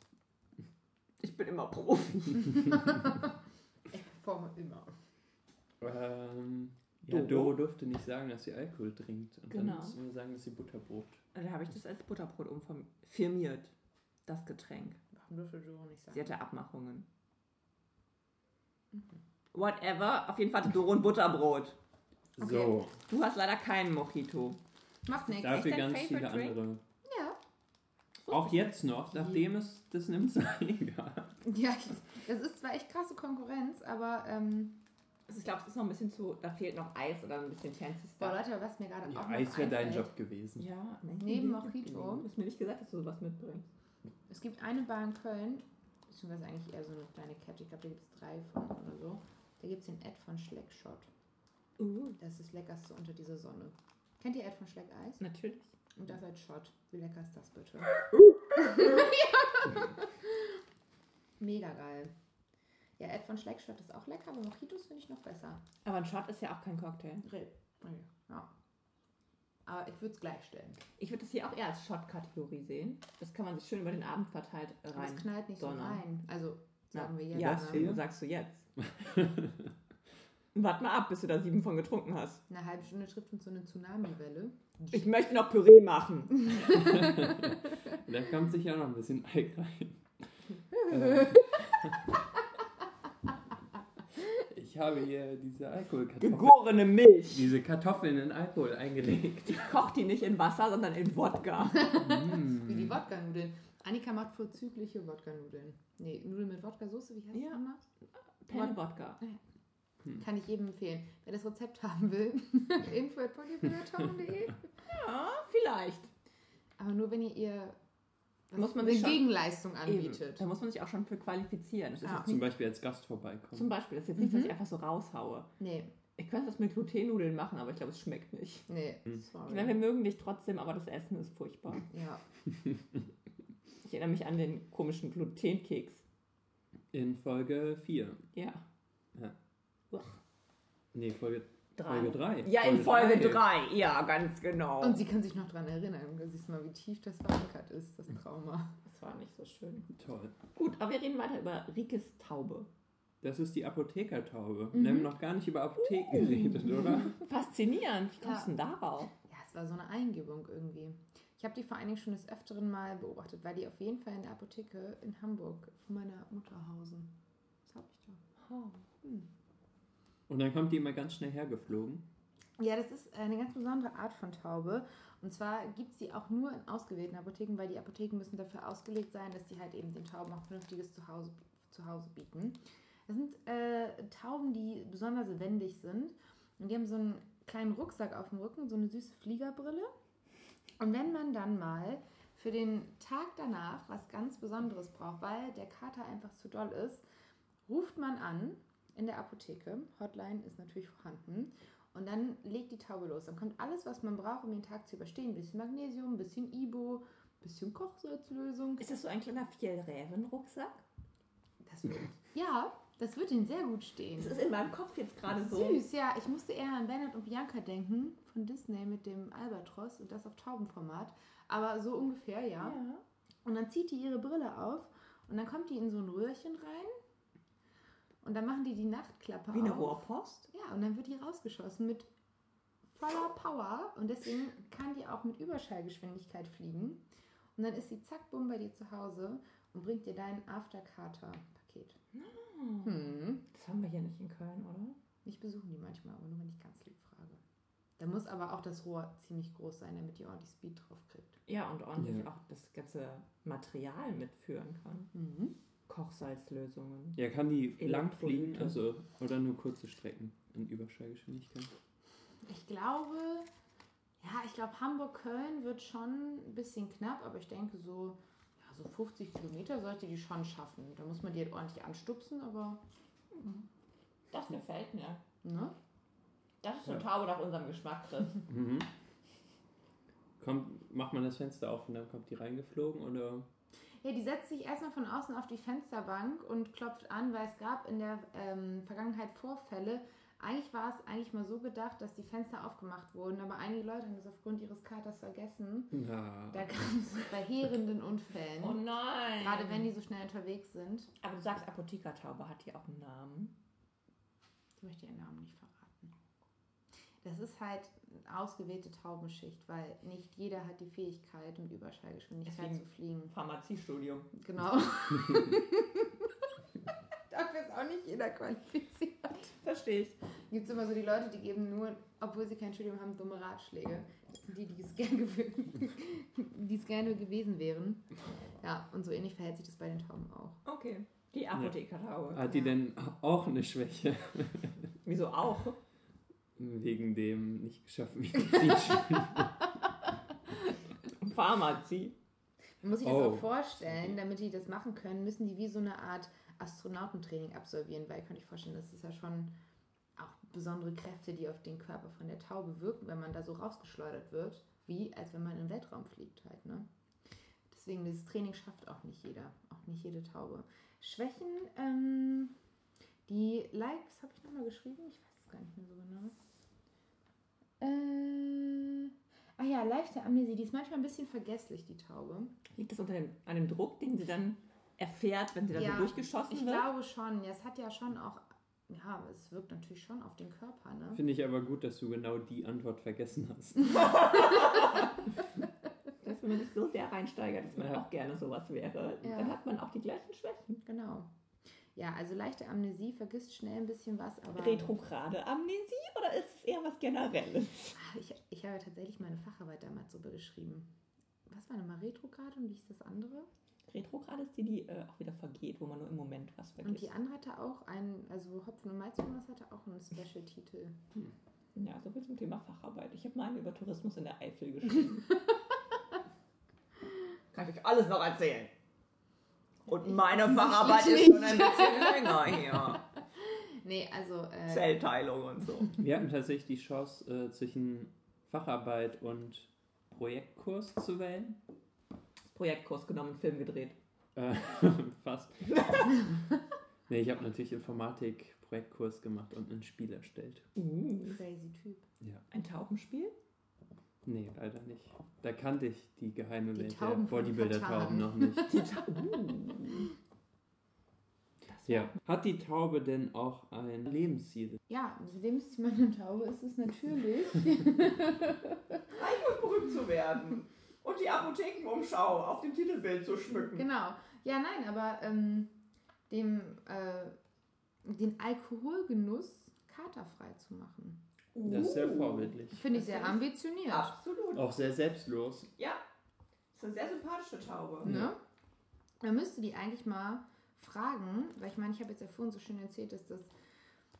Speaker 1: Ich bin immer Profi.
Speaker 3: Ich performe immer.
Speaker 2: Ähm, ja,
Speaker 1: Doro?
Speaker 2: Doro durfte nicht sagen, dass sie Alkohol trinkt. Und
Speaker 1: Genau.
Speaker 2: dann mussten wir sagen, dass sie Butterbrot.
Speaker 1: Da habe ich das als Butterbrot umfirmiert. Das Getränk.
Speaker 3: Warum dürfte Doro nicht sagen?
Speaker 1: Sie hatte Abmachungen. Whatever. Auf jeden Fall hatte Doro ein Butterbrot.
Speaker 3: Okay.
Speaker 2: So,
Speaker 1: Du hast leider keinen Mojito.
Speaker 3: Macht nichts.
Speaker 2: dafür
Speaker 1: dein
Speaker 2: ganz viele
Speaker 1: drink?
Speaker 2: andere.
Speaker 3: Ja.
Speaker 2: Auch jetzt noch, nachdem es das nimmt sein gab.
Speaker 3: Ja, das ist zwar echt krasse Konkurrenz, aber ähm,
Speaker 1: Also ich glaube, es ist noch ein bisschen zu. Da fehlt noch Eis oder ein bisschen fancy
Speaker 3: boah,
Speaker 1: Stuff.
Speaker 3: Leute, was mir gerade
Speaker 2: Ja,
Speaker 3: auch
Speaker 2: Eis wäre dein Job gewesen.
Speaker 1: Ja, nee,
Speaker 3: Neben Mojito.
Speaker 1: Du hast mir nicht gesagt, dass du sowas mitbringst.
Speaker 3: Es gibt eine Bar in Köln, beziehungsweise eigentlich eher so eine kleine Kette, ich glaube, da gibt es drei von oder so. Da gibt es den Ed von Schleckshot.
Speaker 1: Uh,
Speaker 3: Das ist das leckerste unter dieser Sonne. Kennt ihr Ed von Schleck Eis?
Speaker 1: natürlich.
Speaker 3: Und das als Shot. Wie lecker ist das bitte? Mega geil. Ja, Ed von Schleckshot ist auch lecker, aber Mojitos finde ich noch besser.
Speaker 1: Aber ein Shot ist ja auch kein Cocktail.
Speaker 3: Re- Ja. Aber ich würde es gleich stellen.
Speaker 1: Ich würde das hier auch eher als Shot-Kategorie sehen. Das kann man sich schön über den Abend verteilt
Speaker 3: Aber
Speaker 1: rein.
Speaker 3: es knallt nicht so
Speaker 1: donnern.
Speaker 3: rein. Also, sagen
Speaker 1: Na,
Speaker 3: wir jetzt.
Speaker 1: Ja,
Speaker 2: Das
Speaker 1: deswegen sagst du jetzt. Warte mal ab, bis du da sieben von getrunken hast.
Speaker 3: Eine halbe Stunde trifft uns so eine Tsunami-Welle.
Speaker 1: Ich möchte noch Püree machen.
Speaker 2: Da kommt sicher noch ein bisschen Alk rein. Ich habe hier diese Alkoholkartoffeln.
Speaker 1: Gegorene Milch.
Speaker 2: Diese Kartoffeln in Alkohol eingelegt.
Speaker 1: Ich koche die nicht in Wasser, sondern in Wodka.
Speaker 3: Wie die
Speaker 2: mm.
Speaker 3: Wodka-Nudeln. Annika macht vorzügliche Wodka-Nudeln. Nee, Nudeln mit Wodka-Soße, wie heißt
Speaker 1: Ja.
Speaker 3: das nochmal?
Speaker 1: Penne Wodka.
Speaker 3: Kann ich jedem empfehlen. Wer das Rezept haben will, info at polypilatown.de.
Speaker 1: Ja, vielleicht.
Speaker 3: Aber nur wenn ihr ihr was
Speaker 1: Muss man
Speaker 3: eine Gegenleistung
Speaker 1: Eben.
Speaker 3: anbietet.
Speaker 1: Da muss man sich auch schon für qualifizieren. Das ist
Speaker 3: Ah.
Speaker 1: jetzt
Speaker 2: Zum Beispiel als Gast vorbeikommen.
Speaker 1: zum Beispiel, das ist jetzt nicht, dass
Speaker 3: Mhm.
Speaker 1: ich einfach so raushaue.
Speaker 3: Nee,
Speaker 1: Ich könnte das mit Glutennudeln machen, aber ich glaube, es schmeckt nicht.
Speaker 3: nee,
Speaker 2: Hm.
Speaker 1: Ich meine, wir
Speaker 3: sorry.
Speaker 1: mögen dich trotzdem, aber das Essen ist furchtbar.
Speaker 3: Ja,
Speaker 1: Ich erinnere mich an den komischen Glutenkeks.
Speaker 2: In Folge 4.
Speaker 1: Ja.
Speaker 2: Nee, Folge
Speaker 1: Drei.
Speaker 2: Folge 3.
Speaker 1: Ja, in Folge 3. Ja, ganz genau.
Speaker 3: und sie kann sich noch dran erinnern. Da siehst du mal, wie tief das verankert ist, das Trauma.
Speaker 1: das war nicht so schön.
Speaker 2: Toll.
Speaker 1: Gut, aber wir reden weiter über Rikes Taube.
Speaker 2: Das ist die Apothekertaube.
Speaker 3: Mhm.
Speaker 2: Wir haben noch gar nicht über Apotheken geredet, oder?
Speaker 1: Faszinierend. Wie kommst du
Speaker 3: Ja.
Speaker 1: denn darauf?
Speaker 3: Ja, es war so eine Eingebung irgendwie. Ich habe die vor allen Dingen schon des Öfteren mal beobachtet, weil die auf jeden Fall in der Apotheke in Hamburg von meiner Mutter hausen. Was habe ich da? Hm.
Speaker 2: Und dann kommt die immer ganz schnell hergeflogen.
Speaker 3: Ja, das ist eine ganz besondere Art von Taube. Und zwar gibt es die auch nur in ausgewählten Apotheken, weil die Apotheken müssen dafür ausgelegt sein, dass die halt eben den Tauben auch vernünftiges Zuhause, Zuhause bieten. Das sind äh, Tauben, die besonders wendig sind. Und die haben so einen kleinen Rucksack auf dem Rücken, so eine süße Fliegerbrille. Und wenn man dann mal für den Tag danach was ganz Besonderes braucht, weil der Kater einfach zu doll ist, ruft man an in der Apotheke. Hotline ist natürlich vorhanden. Und dann legt die Taube los. Dann kommt alles, was man braucht, um den Tag zu überstehen. Ein bisschen Magnesium, ein bisschen Ibo, ein bisschen Kochsalzlösung.
Speaker 1: Ist das so ein kleiner Fjellräven-Rucksack?
Speaker 3: Das wird, ja, das wird ihnen sehr gut stehen.
Speaker 1: Das ist in meinem Kopf jetzt gerade so.
Speaker 3: Süß, ja. Ich musste eher an Bernhard und Bianca denken von Disney mit dem Albatros und das auf Taubenformat. Aber so ungefähr, ja.
Speaker 1: Ja.
Speaker 3: Und dann zieht die ihre Brille auf und dann kommt die in so ein Röhrchen rein. Und dann machen die die Nachtklappe
Speaker 1: Wie eine
Speaker 3: auf.
Speaker 1: Rohrpost?
Speaker 3: Ja, und dann wird die rausgeschossen mit voller Power und deswegen kann die auch mit Überschallgeschwindigkeit fliegen. Und dann ist sie zack, bumm bei dir zu Hause und bringt dir dein Afterkater-Paket. Hm.
Speaker 1: Das haben wir hier nicht in Köln, oder?
Speaker 3: Ich besuche die manchmal, aber nur wenn ich ganz lieb frage. Da muss aber auch das Rohr ziemlich groß sein, damit ihr ordentlich Speed drauf kriegt.
Speaker 1: Ja, und ordentlich
Speaker 2: Ja.
Speaker 1: auch das ganze Material mitführen kann.
Speaker 3: Mhm.
Speaker 1: Kochsalzlösungen.
Speaker 2: Ja, kann die lang fliegen, also oder nur kurze Strecken in Überschallgeschwindigkeit?
Speaker 3: Ich glaube, ja, ich glaube, Hamburg-Köln wird schon ein bisschen knapp, aber ich denke so, ja, so 50 Kilometer sollte die schon schaffen. Da muss man die halt ordentlich anstupsen, aber,
Speaker 1: Das gefällt mir.
Speaker 3: ne?
Speaker 1: Das ist
Speaker 2: Ja.
Speaker 1: Taube nach unserem Geschmack, Chris.
Speaker 2: Mhm. Kommt, macht man das Fenster auf und dann kommt die reingeflogen oder?
Speaker 3: Ja, die setzt sich erstmal von außen auf die Fensterbank und klopft an, weil es gab in der ähm, Vergangenheit Vorfälle. Eigentlich war es eigentlich mal so gedacht, dass die Fenster aufgemacht wurden, aber einige Leute haben das aufgrund ihres Katers vergessen.
Speaker 2: Na,
Speaker 3: Da kam es zu verheerenden Unfällen.
Speaker 1: Oh nein.
Speaker 3: Gerade wenn die so schnell unterwegs sind.
Speaker 1: Aber du sagst, Apothekertaube hat die auch einen Namen.
Speaker 3: Ich möchte ihren Namen nicht verraten. Das ist halt ausgewählte Taubenschicht, weil nicht jeder hat die Fähigkeit, mit Überschallgeschwindigkeit
Speaker 1: Deswegen-
Speaker 3: zu fliegen.
Speaker 1: Pharmaziestudium.
Speaker 3: Genau. Dafür ist auch nicht jeder qualifiziert.
Speaker 1: Verstehe ich.
Speaker 3: Gibt es immer so die Leute, die geben nur, obwohl sie kein Studium haben, dumme Ratschläge. Das sind die, die es gerne, die es gerne gewesen wären. Ja, und so ähnlich verhält sich das bei den Tauben auch.
Speaker 1: Okay. Die Apothekertaube.
Speaker 2: hat die
Speaker 3: Ja.
Speaker 2: denn auch eine Schwäche
Speaker 1: Wieso auch?
Speaker 2: Wegen dem nicht geschafften Medizinstudium?
Speaker 1: Pharmazie.
Speaker 3: Man muss sich das
Speaker 2: Oh.
Speaker 3: auch vorstellen, damit die das machen können, müssen die wie so eine Art Astronautentraining absolvieren, weil kann ich vorstellen, das ist ja schon auch besondere Kräfte, die auf den Körper von der Taube wirken, wenn man da so rausgeschleudert wird, wie als wenn man in den Weltraum fliegt halt, ne? Deswegen, dieses Training schafft auch nicht jeder, auch nicht jede Taube. Schwächen, ähm, die Likes, habe ich nochmal geschrieben? Ich weiß es gar nicht mehr so genau. Äh, ah ja, leichte Amnesie, die ist manchmal ein bisschen vergesslich, die Taube.
Speaker 1: Liegt das unter dem, an dem Druck, den sie dann erfährt, wenn sie dann
Speaker 3: Ja,
Speaker 1: so durchgeschossen
Speaker 3: Ich
Speaker 1: wird?
Speaker 3: glaube schon. Ja, es hat ja schon auch, ja, es wirkt natürlich schon auf den Körper, ne?
Speaker 2: Finde ich aber gut, dass du genau die Antwort vergessen hast.
Speaker 1: Dass man sich so sehr reinsteigert, dass man
Speaker 2: Ja.
Speaker 1: auch gerne sowas wäre,
Speaker 3: Ja.
Speaker 1: dann hat man auch die gleichen Schwächen.
Speaker 3: Genau. Ja, also leichte Amnesie, vergisst schnell ein bisschen was, aber.
Speaker 1: Retrograde Amnesie oder ist es eher was Generelles?
Speaker 3: Ah, Ich, ich habe ja tatsächlich meine Facharbeit damals so beschrieben. Was war nochmal Retrograd und wie hieß das andere?
Speaker 1: Retrograde ist die, die äh, auch wieder vergeht, wo man nur im Moment was
Speaker 3: Und
Speaker 1: vergisst.
Speaker 3: die andere hatte auch einen, also Hopfen und Malzjonas hatte auch einen Special-Titel.
Speaker 1: Ja, so viel zum Thema Facharbeit. Ich habe meine über Tourismus in der Eifel geschrieben. Kann ich euch alles noch erzählen. Und meine Facharbeit ist schon ein bisschen länger hier.
Speaker 3: Nee, also. Äh,
Speaker 1: Zellteilung und so.
Speaker 2: Wir hatten tatsächlich die Chance, äh, zwischen Facharbeit und Projektkurs zu wählen.
Speaker 1: Projektkurs genommen, Film gedreht.
Speaker 2: Äh, fast. nee, ich habe natürlich Informatik-Projektkurs gemacht und ein Spiel erstellt.
Speaker 1: Uh,
Speaker 3: crazy Typ.
Speaker 2: Ja.
Speaker 1: ein Taubenspiel?
Speaker 2: Nee, leider nicht. Da kannte ich die geheime
Speaker 3: Die
Speaker 2: Welt der
Speaker 3: Tauben von
Speaker 2: Bodybuilder-Tauben noch nicht.
Speaker 1: Die
Speaker 2: Ja. Hat die Taube denn auch ein Lebensziel?
Speaker 3: Ja, das Lebensziel meiner Taube ist es natürlich.
Speaker 1: reich und berühmt zu werden. Und die Apothekenumschau auf dem Titelbild zu schmücken.
Speaker 3: Genau. Ja, nein, aber ähm, dem, äh, den Alkoholgenuss katerfrei zu machen.
Speaker 2: Das ist sehr
Speaker 1: Uh.
Speaker 2: vorbildlich.
Speaker 3: Finde ich
Speaker 1: Das
Speaker 3: sehr ambitioniert.
Speaker 1: Absolut.
Speaker 2: Auch sehr selbstlos.
Speaker 1: Ja, ist eine sehr sympathische Taube.
Speaker 3: Ne? Man müsste die eigentlich mal fragen, weil ich meine, ich habe jetzt ja vorhin so schön erzählt, dass das,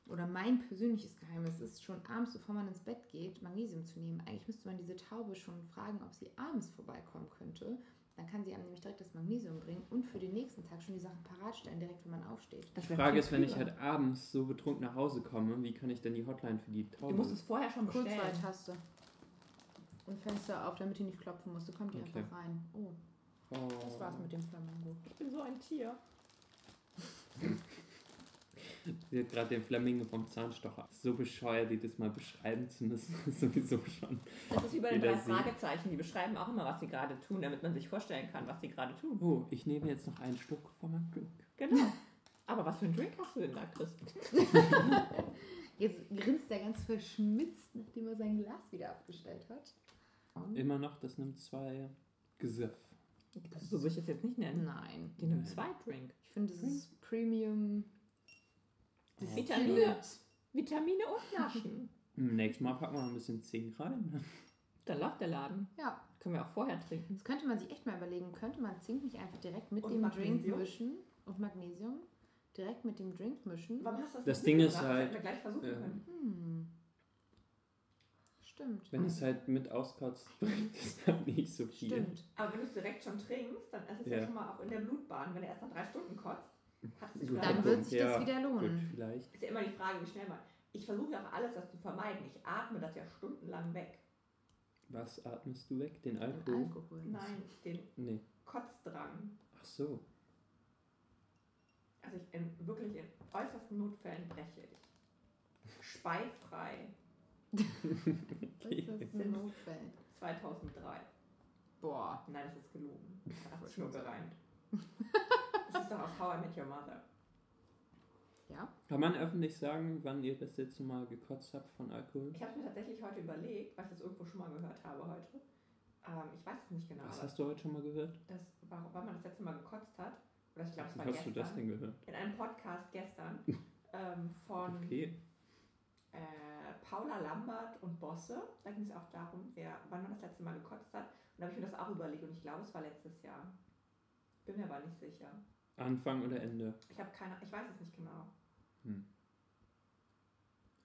Speaker 3: oder mein persönliches Geheimnis ist, schon abends, bevor man ins Bett geht, Magnesium zu nehmen. Eigentlich müsste man diese Taube schon fragen, ob sie abends vorbeikommen könnte. Dann kann sie einem nämlich direkt das Magnesium bringen und für den nächsten Tag schon die Sachen parat stellen, direkt wenn man aufsteht.
Speaker 1: Das
Speaker 2: Die Frage ist, wenn ich halt abends so betrunken nach Hause komme, wie kann ich denn die Hotline für die Taube?
Speaker 1: Du musst es vorher schon bestellen.
Speaker 3: Kurzwahltaste. Und Fenster auf, damit die nicht klopfen muss. Da kommt die
Speaker 2: Okay.
Speaker 3: einfach rein. Oh,
Speaker 2: oh.
Speaker 3: das war's mit dem Flamingo.
Speaker 1: Ich bin so ein Tier.
Speaker 2: Sie hat gerade den Flamingo vom Zahnstocher. So bescheuert, die das mal beschreiben zu müssen, ist sowieso schon.
Speaker 1: Das ist wie bei den drei. Fragezeichen. Die beschreiben auch immer, was sie gerade tun, damit man sich vorstellen kann, was sie gerade tun.
Speaker 2: Oh, ich nehme jetzt noch einen Schluck von meinem Glück.
Speaker 1: Genau. Aber was für einen Drink hast du denn da, Chris?
Speaker 3: Jetzt grinst er ganz verschmitzt, nachdem er sein Glas wieder abgestellt hat.
Speaker 2: Immer noch, das nimmt zwei Gesöff.
Speaker 1: So würde ich es jetzt nicht nennen.
Speaker 3: Nein.
Speaker 1: Die nimmt zwei Drink.
Speaker 3: Ich finde, das ist Premium.
Speaker 1: Vitamine. Vitamine und Naschen.
Speaker 2: Nächstes Mal packen wir noch ein bisschen Zink rein.
Speaker 1: Dann läuft der Laden.
Speaker 3: Ja,
Speaker 1: Können wir auch vorher trinken.
Speaker 3: das könnte man sich echt mal überlegen. Könnte man Zink nicht einfach direkt mit
Speaker 1: Und
Speaker 3: dem
Speaker 1: Magnesium?
Speaker 3: Drink mischen und Magnesium direkt mit dem Drink mischen?
Speaker 1: Warum hast du das,
Speaker 2: Das
Speaker 1: nicht
Speaker 2: Ding ist
Speaker 1: mitgebracht?
Speaker 2: halt,
Speaker 1: Das hätten wir gleich versuchen
Speaker 2: äh,
Speaker 1: können.
Speaker 3: Hm. Stimmt.
Speaker 2: Wenn es halt mit auskotzt, bringt es halt nicht so viel.
Speaker 3: Stimmt.
Speaker 1: Aber wenn du es direkt schon trinkst, dann ist es ja.
Speaker 2: Ja.
Speaker 1: schon mal auch in der Blutbahn. Wenn er erst nach drei Stunden kotzt,
Speaker 3: Dann wird sich das
Speaker 2: Ja,
Speaker 3: wieder
Speaker 2: Gut,
Speaker 3: lohnen.
Speaker 2: vielleicht.
Speaker 1: ist ja immer die Frage, wie schnell man. Ich versuche ja auch alles, das zu vermeiden. Ich atme das ja stundenlang weg.
Speaker 2: Was atmest du weg? Den
Speaker 3: Den
Speaker 2: Alkohol?
Speaker 3: Alkohol.
Speaker 1: Nein, den
Speaker 2: Nee.
Speaker 1: Kotzdrang.
Speaker 2: Ach so.
Speaker 1: Also ich in, wirklich in äußersten Notfällen breche ich. Speifrei
Speaker 3: Was ist das für ein Notfall?
Speaker 1: 2003.
Speaker 3: Boah.
Speaker 1: Nein, das ist gelogen. Das ist nur gereimt. Das ist doch aus How I Met Your Mother.
Speaker 3: Ja?
Speaker 2: Kann man öffentlich sagen, wann ihr das letzte Mal gekotzt habt von Alkohol?
Speaker 1: Ich habe mir tatsächlich heute überlegt, weil ich das irgendwo schon mal gehört habe heute. Ähm, ich weiß es nicht genau,
Speaker 2: Was hast du heute schon mal gehört?
Speaker 1: das, wann man das letzte Mal gekotzt hat. Oder ich glaube, es
Speaker 2: Wie
Speaker 1: war
Speaker 2: hast du
Speaker 1: gestern.
Speaker 2: das denn gehört?
Speaker 1: In einem Podcast gestern ähm, von
Speaker 2: Okay.
Speaker 1: äh, Paula Lambert und Bosse. Da ging es auch darum, wer, wann man das letzte Mal gekotzt hat. Und da habe ich mir das auch überlegt und ich glaube, es war letztes Jahr. Bin mir aber nicht sicher.
Speaker 2: Anfang oder Ende?
Speaker 1: Ich habe keine, ich weiß es nicht genau.
Speaker 2: Hm.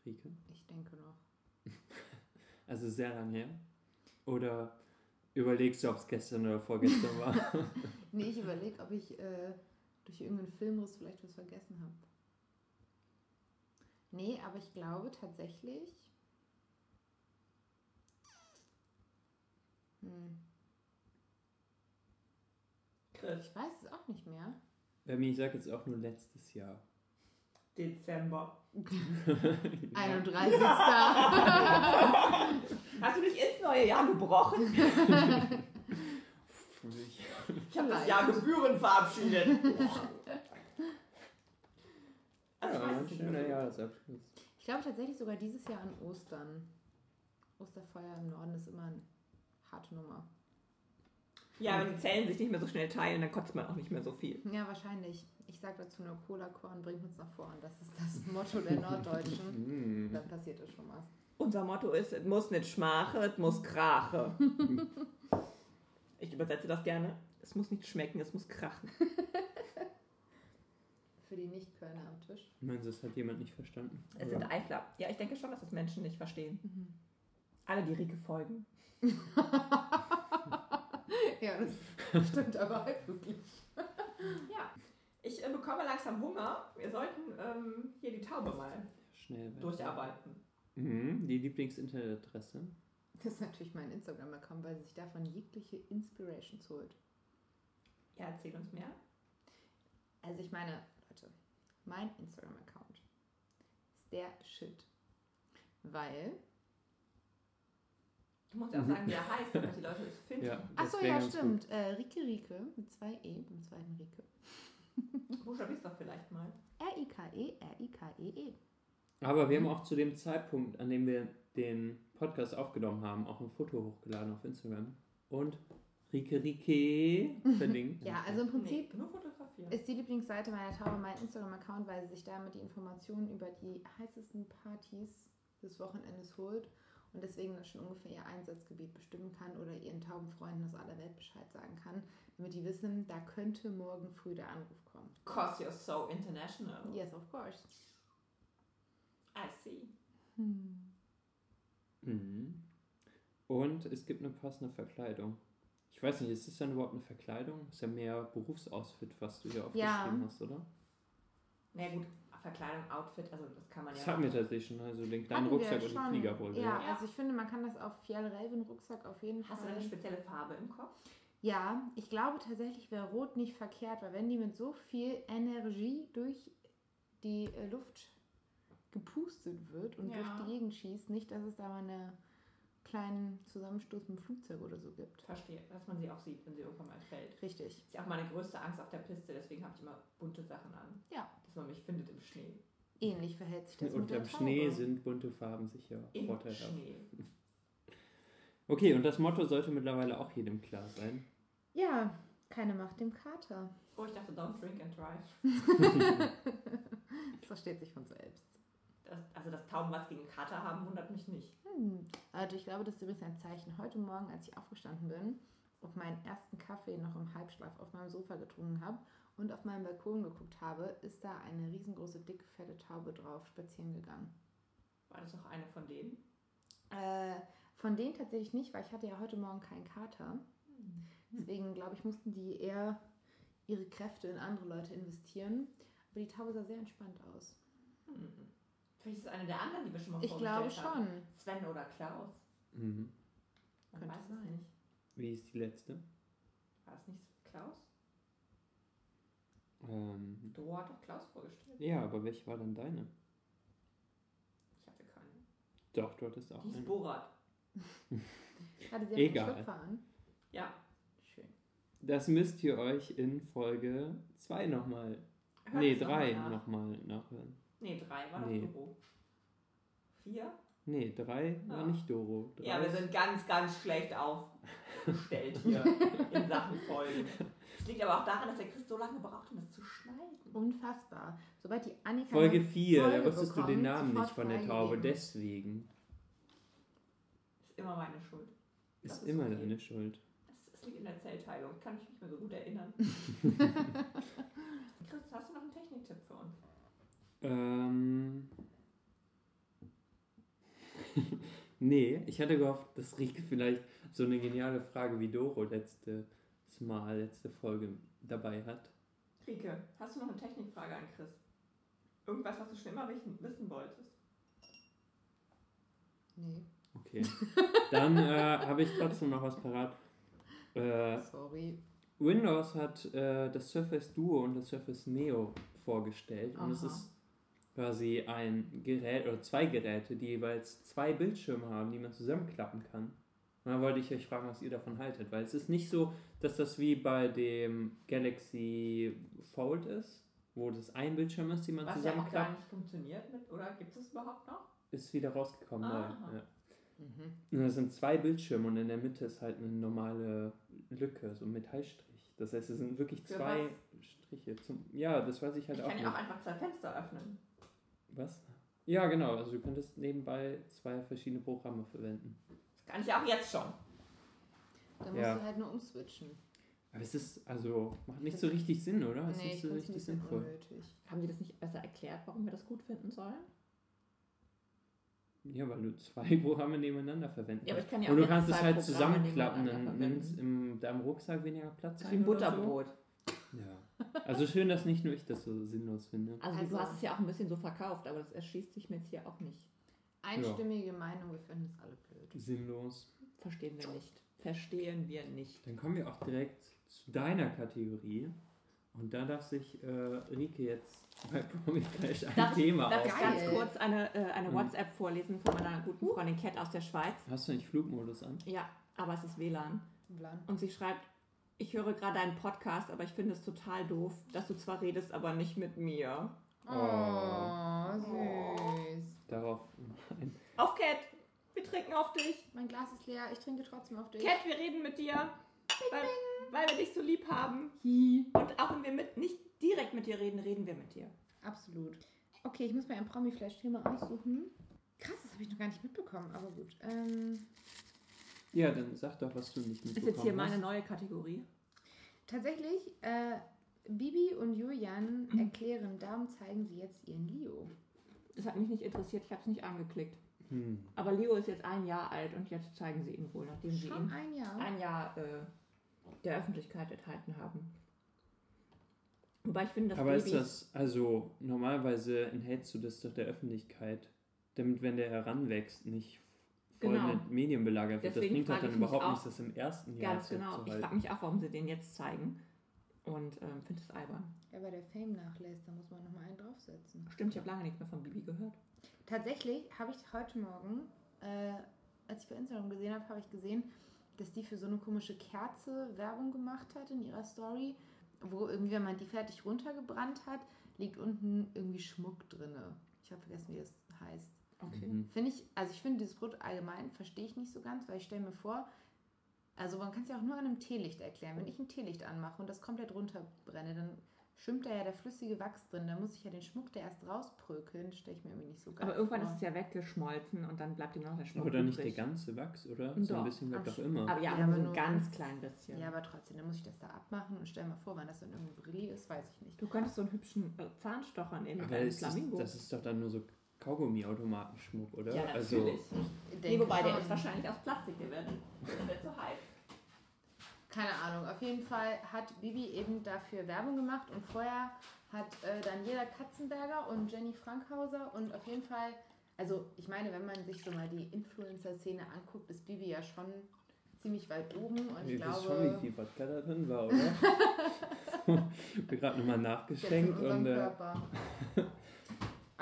Speaker 2: Rike?
Speaker 3: Ich denke noch.
Speaker 2: Also sehr lang her? Oder überlegst du, ob es gestern oder vorgestern war?
Speaker 3: Nee, ich überlege, ob ich äh, durch irgendeinen Filmriss vielleicht was vergessen habe. Nee, aber ich glaube tatsächlich. Hm, ich weiß es auch nicht mehr.
Speaker 2: Bei mir, ich sage jetzt auch nur letztes Jahr.
Speaker 1: Dezember.
Speaker 3: 31.
Speaker 1: Hast du nicht ins neue Jahr gebrochen?
Speaker 2: Ich-
Speaker 1: habe das. Jahr Gebühren verabschiedet. Also, ich
Speaker 2: Ja, ein schöner. Jahresabschluss.
Speaker 3: Ich glaube tatsächlich sogar dieses Jahr an Ostern. Osterfeuer im Norden ist immer eine harte Nummer.
Speaker 1: Ja, wenn die Zellen sich nicht mehr so schnell teilen, dann kotzt man auch nicht mehr so viel.
Speaker 3: Ja, wahrscheinlich. Ich sage dazu nur Cola-Korn bringt uns nach vorn. Das ist das Motto der Norddeutschen.
Speaker 2: Mm.
Speaker 3: Dann passiert es schon was.
Speaker 1: Unser Motto ist, es muss nicht schmache, es muss krache. Ich übersetze das gerne. Es muss nicht schmecken, es muss krachen.
Speaker 3: Für die Nicht-Kölner am Tisch.
Speaker 2: Meinst du, das hat jemand nicht verstanden?
Speaker 1: Es sind Eifler. Ja, ich denke schon, dass es Menschen nicht verstehen.
Speaker 3: Mhm.
Speaker 1: Alle, die Rike folgen.
Speaker 3: Ja, das stimmt aber halt wirklich.
Speaker 1: Ja. Ich äh, bekomme langsam Hunger. Wir sollten ähm, hier die Taube mal
Speaker 2: Schnell.
Speaker 1: durcharbeiten.
Speaker 2: Mhm. Die Lieblingsinternetadresse.
Speaker 3: Das ist natürlich mein Instagram-Account, weil sich davon jegliche Inspirations holt.
Speaker 1: Ja, erzähl uns mehr.
Speaker 3: Also ich meine, Leute, mein Instagram-Account ist der Shit. Weil.
Speaker 1: Du musst ja auch
Speaker 2: Mhm.
Speaker 1: sagen, wie er heißt, damit die Leute es finden.
Speaker 2: Ja.
Speaker 3: Achso, ja, stimmt. Äh, Rike Rike mit zwei E, beim zweiten Rike.
Speaker 1: Buchstabier's doch vielleicht mal.
Speaker 3: R-I-K-E, R-I-K-E-E.
Speaker 2: Aber wir haben auch zu dem Zeitpunkt, an dem wir den Podcast aufgenommen haben, auch ein Foto hochgeladen auf Instagram. Und Rike Rike verlinkt.
Speaker 3: Ja, also im Prinzip
Speaker 1: Nee,
Speaker 3: ist die Lieblingsseite meiner Taube mein Instagram-Account, weil sie sich damit die Informationen über die heißesten Partys des Wochenendes holt und deswegen dann schon ungefähr ihr Einsatzgebiet bestimmen kann oder ihren Taubenfreunden aus aller Welt Bescheid sagen kann, damit die wissen, da könnte morgen früh der Anruf kommen.
Speaker 1: Cause you're so international.
Speaker 3: Yes, of course.
Speaker 1: I see.
Speaker 2: Mhm. Und es gibt eine passende Verkleidung. Ich weiß nicht, ist das dann überhaupt eine Verkleidung? Ist ja mehr Berufsoutfit, was du hier aufgeschrieben
Speaker 3: Ja.
Speaker 2: hast, oder?
Speaker 1: Na gut, Verkleidung, Outfit, also das kann man
Speaker 2: Das
Speaker 1: ja.
Speaker 2: hatten wir tatsächlich schon, also den kleinen
Speaker 3: Hatten
Speaker 2: Rucksack und die
Speaker 3: schon.
Speaker 2: Fliegerbrille.
Speaker 3: Ja,
Speaker 1: Ja.
Speaker 3: also ich finde, man kann das auf Fjellraven Rucksack auf jeden
Speaker 1: Hast du
Speaker 3: Fall.
Speaker 1: eine spezielle Farbe im Kopf?
Speaker 3: Ja, ich glaube tatsächlich wäre Rot nicht verkehrt, weil wenn die mit so viel Energie durch die äh, Luft gepustet wird und
Speaker 1: Ja.
Speaker 3: durch die Gegend schießt, nicht, dass es da mal einen kleinen Zusammenstoß mit dem Flugzeug oder so gibt.
Speaker 1: Verstehe, dass man sie auch sieht, wenn sie irgendwann mal fällt.
Speaker 3: Richtig.
Speaker 1: ist ja auch meine größte Angst auf der Piste, deswegen habe ich immer bunte Sachen an.
Speaker 3: Ja.
Speaker 1: Dass man mich findet im Schnee.
Speaker 3: Ähnlich verhält sich das mit
Speaker 2: Unterm
Speaker 3: der
Speaker 2: Schnee
Speaker 3: Taube.
Speaker 2: sind bunte Farben sicher
Speaker 1: Im
Speaker 2: vorteilhaft.
Speaker 1: Schnee.
Speaker 2: Okay, und das Motto sollte mittlerweile auch jedem klar sein.
Speaker 3: Ja, keine Macht dem Kater.
Speaker 1: Oh, ich dachte, don't drink and drive.
Speaker 3: Das versteht sich von selbst.
Speaker 1: Das, also, dass Tauben was gegen Kater haben, wundert mich nicht.
Speaker 3: Hm. Also ich glaube, das ist übrigens ein Zeichen. Heute Morgen, als ich aufgestanden bin und meinen ersten Kaffee noch im Halbschlaf auf meinem Sofa getrunken habe und auf meinen Balkon geguckt habe, ist da eine riesengroße, dicke, fette Taube drauf spazieren gegangen.
Speaker 1: War das auch eine von denen?
Speaker 3: Äh, von denen tatsächlich nicht, weil ich hatte ja heute Morgen keinen Kater. Deswegen, glaube ich, mussten die eher ihre Kräfte in andere Leute investieren. Aber die Taube sah sehr entspannt aus.
Speaker 1: Hm. Vielleicht ist es eine der anderen, die wir schon mal
Speaker 3: Ich glaube
Speaker 1: vorgestellt haben.
Speaker 3: schon.
Speaker 1: Sven oder Klaus.
Speaker 2: Mhm.
Speaker 1: Man
Speaker 3: Könnte
Speaker 1: weiß es
Speaker 3: sein.
Speaker 1: nicht.
Speaker 2: Wie ist die letzte?
Speaker 1: War es nicht Klaus?
Speaker 2: Ähm,
Speaker 1: Doro hat doch Klaus vorgestellt.
Speaker 2: ja, aber welche war dann deine?
Speaker 1: Ich hatte keine.
Speaker 2: Doch, du hattest auch
Speaker 1: Die ist. Borat.
Speaker 3: Hatte sie
Speaker 2: Egal.
Speaker 3: einen Schlüpfer an?
Speaker 1: Ja.
Speaker 3: Schön.
Speaker 2: Das müsst ihr euch in Folge 2 nochmal, nee,
Speaker 1: es noch
Speaker 2: 3
Speaker 1: mal nach.
Speaker 2: nochmal nachhören.
Speaker 1: Nee, drei war
Speaker 2: Nee.
Speaker 1: doch Doro. Vier?
Speaker 2: Nee, 3 war
Speaker 1: Ah.
Speaker 2: nicht Doro. Drei
Speaker 1: Ja, wir sind ganz, ganz schlecht aufgestellt hier in Sachen Folgen. Es liegt aber auch daran, dass der Chris so lange braucht, um das zu schneiden.
Speaker 3: Unfassbar. Sobald die Annika.
Speaker 2: Folge
Speaker 3: eine
Speaker 2: 4, da wusstest du den Namen nicht von der Taube, deswegen.
Speaker 1: Ist immer meine Schuld. Das
Speaker 2: Ist
Speaker 1: ist
Speaker 2: immer
Speaker 1: okay.
Speaker 2: deine Schuld.
Speaker 1: Es, es liegt in der Zellteilung. Ich kann mich nicht mehr so gut erinnern. Chris, hast du noch einen Techniktipp für?
Speaker 2: Ähm. nee, ich hatte gehofft, dass Rike vielleicht so eine geniale Frage wie Doro letztes Mal, letzte Folge dabei hat.
Speaker 1: Rike, hast du noch eine Technikfrage an Chris? Irgendwas, was du schon immer wissen, wolltest?
Speaker 3: Nee,
Speaker 2: Okay. Dann äh, habe ich trotzdem noch was parat. Äh,
Speaker 3: sorry.
Speaker 2: Windows hat äh, das Surface Duo und das Surface Neo vorgestellt und es
Speaker 1: Aha.
Speaker 2: ist quasi ein Gerät oder zwei Geräte, die jeweils zwei Bildschirme haben, die man zusammenklappen kann. Und da wollte ich euch fragen, was ihr davon haltet, weil es ist nicht so, dass das wie bei dem Galaxy Fold ist, wo das ein Bildschirm ist, den man
Speaker 1: Was ja auch gar
Speaker 2: zusammenklappt,
Speaker 1: nicht funktioniert mit, oder gibt es überhaupt noch?
Speaker 2: ist wieder rausgekommen. Ja.
Speaker 3: Mhm.
Speaker 2: Und das sind zwei Bildschirme und in der Mitte ist halt eine normale Lücke, so ein Metallstrich. Das heißt, es sind wirklich
Speaker 1: Für
Speaker 2: zwei
Speaker 1: was?
Speaker 2: Striche. Zum, ja, das weiß ich halt
Speaker 1: Ich
Speaker 2: auch
Speaker 1: kann
Speaker 2: nicht.
Speaker 1: ja auch einfach zwei Fenster öffnen.
Speaker 2: Was? Ja, genau. Also du könntest nebenbei zwei verschiedene Programme verwenden.
Speaker 1: Das kann ich ja auch jetzt schon.
Speaker 3: Da musst
Speaker 2: Ja.
Speaker 3: du halt nur umswitchen.
Speaker 2: Aber es ist, also, macht nicht so richtig Sinn, oder? Es ist
Speaker 3: nee,
Speaker 2: nicht
Speaker 3: ich
Speaker 2: so
Speaker 3: ein
Speaker 2: richtig sinnvoll.
Speaker 3: unnötig.
Speaker 1: Haben die das nicht besser erklärt, warum wir das gut finden sollen?
Speaker 2: Ja, weil du zwei Programme nebeneinander verwenden
Speaker 1: Ja, aber
Speaker 2: kannst.
Speaker 1: ich kann ja
Speaker 2: Und
Speaker 1: auch
Speaker 2: du
Speaker 1: jetzt
Speaker 2: kannst es halt
Speaker 1: Programme
Speaker 2: zusammenklappen, dann nimmst in deinem Rucksack weniger Platz
Speaker 1: ist wie ein
Speaker 2: ein oder so.
Speaker 1: Butterbrot.
Speaker 2: Ja. Also schön, dass nicht nur ich das so sinnlos finde.
Speaker 1: Also,
Speaker 3: Also-
Speaker 1: du hast es ja auch ein bisschen so verkauft, aber das erschließt sich mir jetzt hier auch nicht.
Speaker 3: Einstimmige Meinung, wir finden es alle blöd.
Speaker 2: Sinnlos.
Speaker 1: Verstehen wir nicht. Verstehen wir nicht.
Speaker 2: Dann kommen wir auch direkt zu deiner Kategorie. Und da darf sich äh, Rike jetzt bei Promiflash ein
Speaker 1: Darf ich-
Speaker 2: Thema
Speaker 1: Darf ich ganz kurz eine, äh, eine
Speaker 2: Mhm.
Speaker 1: WhatsApp vorlesen von meiner guten Freundin Cat aus der Schweiz?
Speaker 2: Hast du nicht Flugmodus an?
Speaker 1: Ja, aber es ist WLAN. Und sie schreibt, ich höre gerade einen Podcast, aber ich finde es total doof, dass du zwar redest, aber nicht mit mir.
Speaker 3: Oh, süß.
Speaker 2: Darauf ein.
Speaker 1: Auf Cat! Wir trinken auf dich!
Speaker 3: Mein Glas ist leer, ich trinke trotzdem auf dich.
Speaker 1: Cat, wir reden mit dir! Weil, weil wir dich so lieb haben.
Speaker 3: Hi.
Speaker 1: Und auch wenn wir mit, nicht direkt mit dir reden, reden wir mit dir.
Speaker 3: Absolut. Okay, ich muss mir ein Promi-Flash-Thema aussuchen. Krass, das habe ich noch gar nicht mitbekommen, aber gut. Ähm,
Speaker 2: Ja, dann sag doch, was du nicht
Speaker 1: Ist
Speaker 2: mitbekommen
Speaker 1: jetzt hier meine
Speaker 2: hast.
Speaker 1: neue Kategorie.
Speaker 3: tatsächlich, äh, Bibi und Julian erklären, darum zeigen sie jetzt ihren Leo.
Speaker 1: Das hat mich nicht interessiert, ich habe es nicht angeklickt.
Speaker 2: Hm.
Speaker 1: Aber Leo ist jetzt ein Jahr alt und jetzt zeigen sie ihn wohl, nachdem sie
Speaker 3: Schon
Speaker 1: ihn
Speaker 3: ein Jahr.
Speaker 1: ein Jahr äh, der Öffentlichkeit enthalten haben. Wobei ich finde, dass
Speaker 2: Aber ist
Speaker 1: Babys...
Speaker 2: das, also normalerweise enthältst du das doch der Öffentlichkeit, damit, wenn der heranwächst, nicht voll
Speaker 1: Genau.
Speaker 2: mit Medien belagert wird. Das
Speaker 1: Deswegen
Speaker 2: bringt doch
Speaker 1: frage
Speaker 2: dann überhaupt
Speaker 1: auch
Speaker 2: nichts, das im ersten Jahr
Speaker 1: Ganz genau.
Speaker 2: zu
Speaker 1: Ich frage mich auch, warum sie den jetzt zeigen. Und ähm, finde es albern.
Speaker 3: Ja, weil der Fame nachlässt, da muss man nochmal einen draufsetzen.
Speaker 1: Stimmt, ich habe lange nichts mehr von Bibi gehört.
Speaker 3: Tatsächlich habe ich heute Morgen, äh, als ich bei Instagram gesehen habe, habe ich gesehen, dass die für so eine komische Kerze Werbung gemacht hat in ihrer Story, wo irgendwie, wenn man die fertig runtergebrannt hat, liegt unten irgendwie Schmuck drin. Ich habe vergessen, wie das heißt.
Speaker 1: Okay.
Speaker 2: Mhm.
Speaker 3: Finde ich, also ich finde dieses Produkt allgemein verstehe ich nicht so ganz, weil ich stelle mir vor, also man kann es ja auch nur an einem Teelicht erklären. Wenn ich ein Teelicht anmache und das komplett runterbrenne, dann schwimmt da ja der flüssige Wachs drin. Da muss ich ja den Schmuck, der erst rausprökeln, stelle ich mir irgendwie nicht so geil
Speaker 1: Aber irgendwann
Speaker 3: vor.
Speaker 1: ist es ja weggeschmolzen und dann bleibt ihm noch der Schmuck
Speaker 2: Oder nicht der ganze Wachs, oder?
Speaker 1: Doch,
Speaker 2: So ein bisschen bleibt doch immer.
Speaker 1: Aber ja,
Speaker 3: Ja,
Speaker 1: aber so ein
Speaker 3: nur
Speaker 1: ganz
Speaker 3: ganz-
Speaker 1: klein bisschen.
Speaker 3: Ja, aber trotzdem, dann muss ich das da abmachen und stell mal vor, wenn das dann irgendwie Brilli ist, weiß ich nicht.
Speaker 1: Du könntest so einen hübschen äh, Zahnstocher nehmen
Speaker 2: Aber
Speaker 1: einem
Speaker 2: ist das,
Speaker 1: Flamingo.
Speaker 2: das ist doch dann nur so Kaugummi-Automatenschmuck, oder?
Speaker 1: ja,
Speaker 2: also,
Speaker 1: natürlich.
Speaker 3: Ich
Speaker 1: nee, wobei, der ist wahrscheinlich aus Plastik geworden. Der wird so heiß.
Speaker 3: Keine Ahnung. Auf jeden Fall hat Bibi eben dafür Werbung gemacht und vorher hat äh, Daniela Katzenberger und Jenny Frankhauser und auf jeden Fall, also ich meine, wenn man sich so mal die Influencer-Szene anguckt, ist Bibi ja schon ziemlich weit oben und ich
Speaker 2: ihr
Speaker 3: glaube,
Speaker 2: schon, wie viel Wodka da drin war, oder? ich habe gerade nochmal
Speaker 3: jetzt in
Speaker 2: nachgeschenkt
Speaker 3: unserem
Speaker 2: und äh,
Speaker 3: Körper.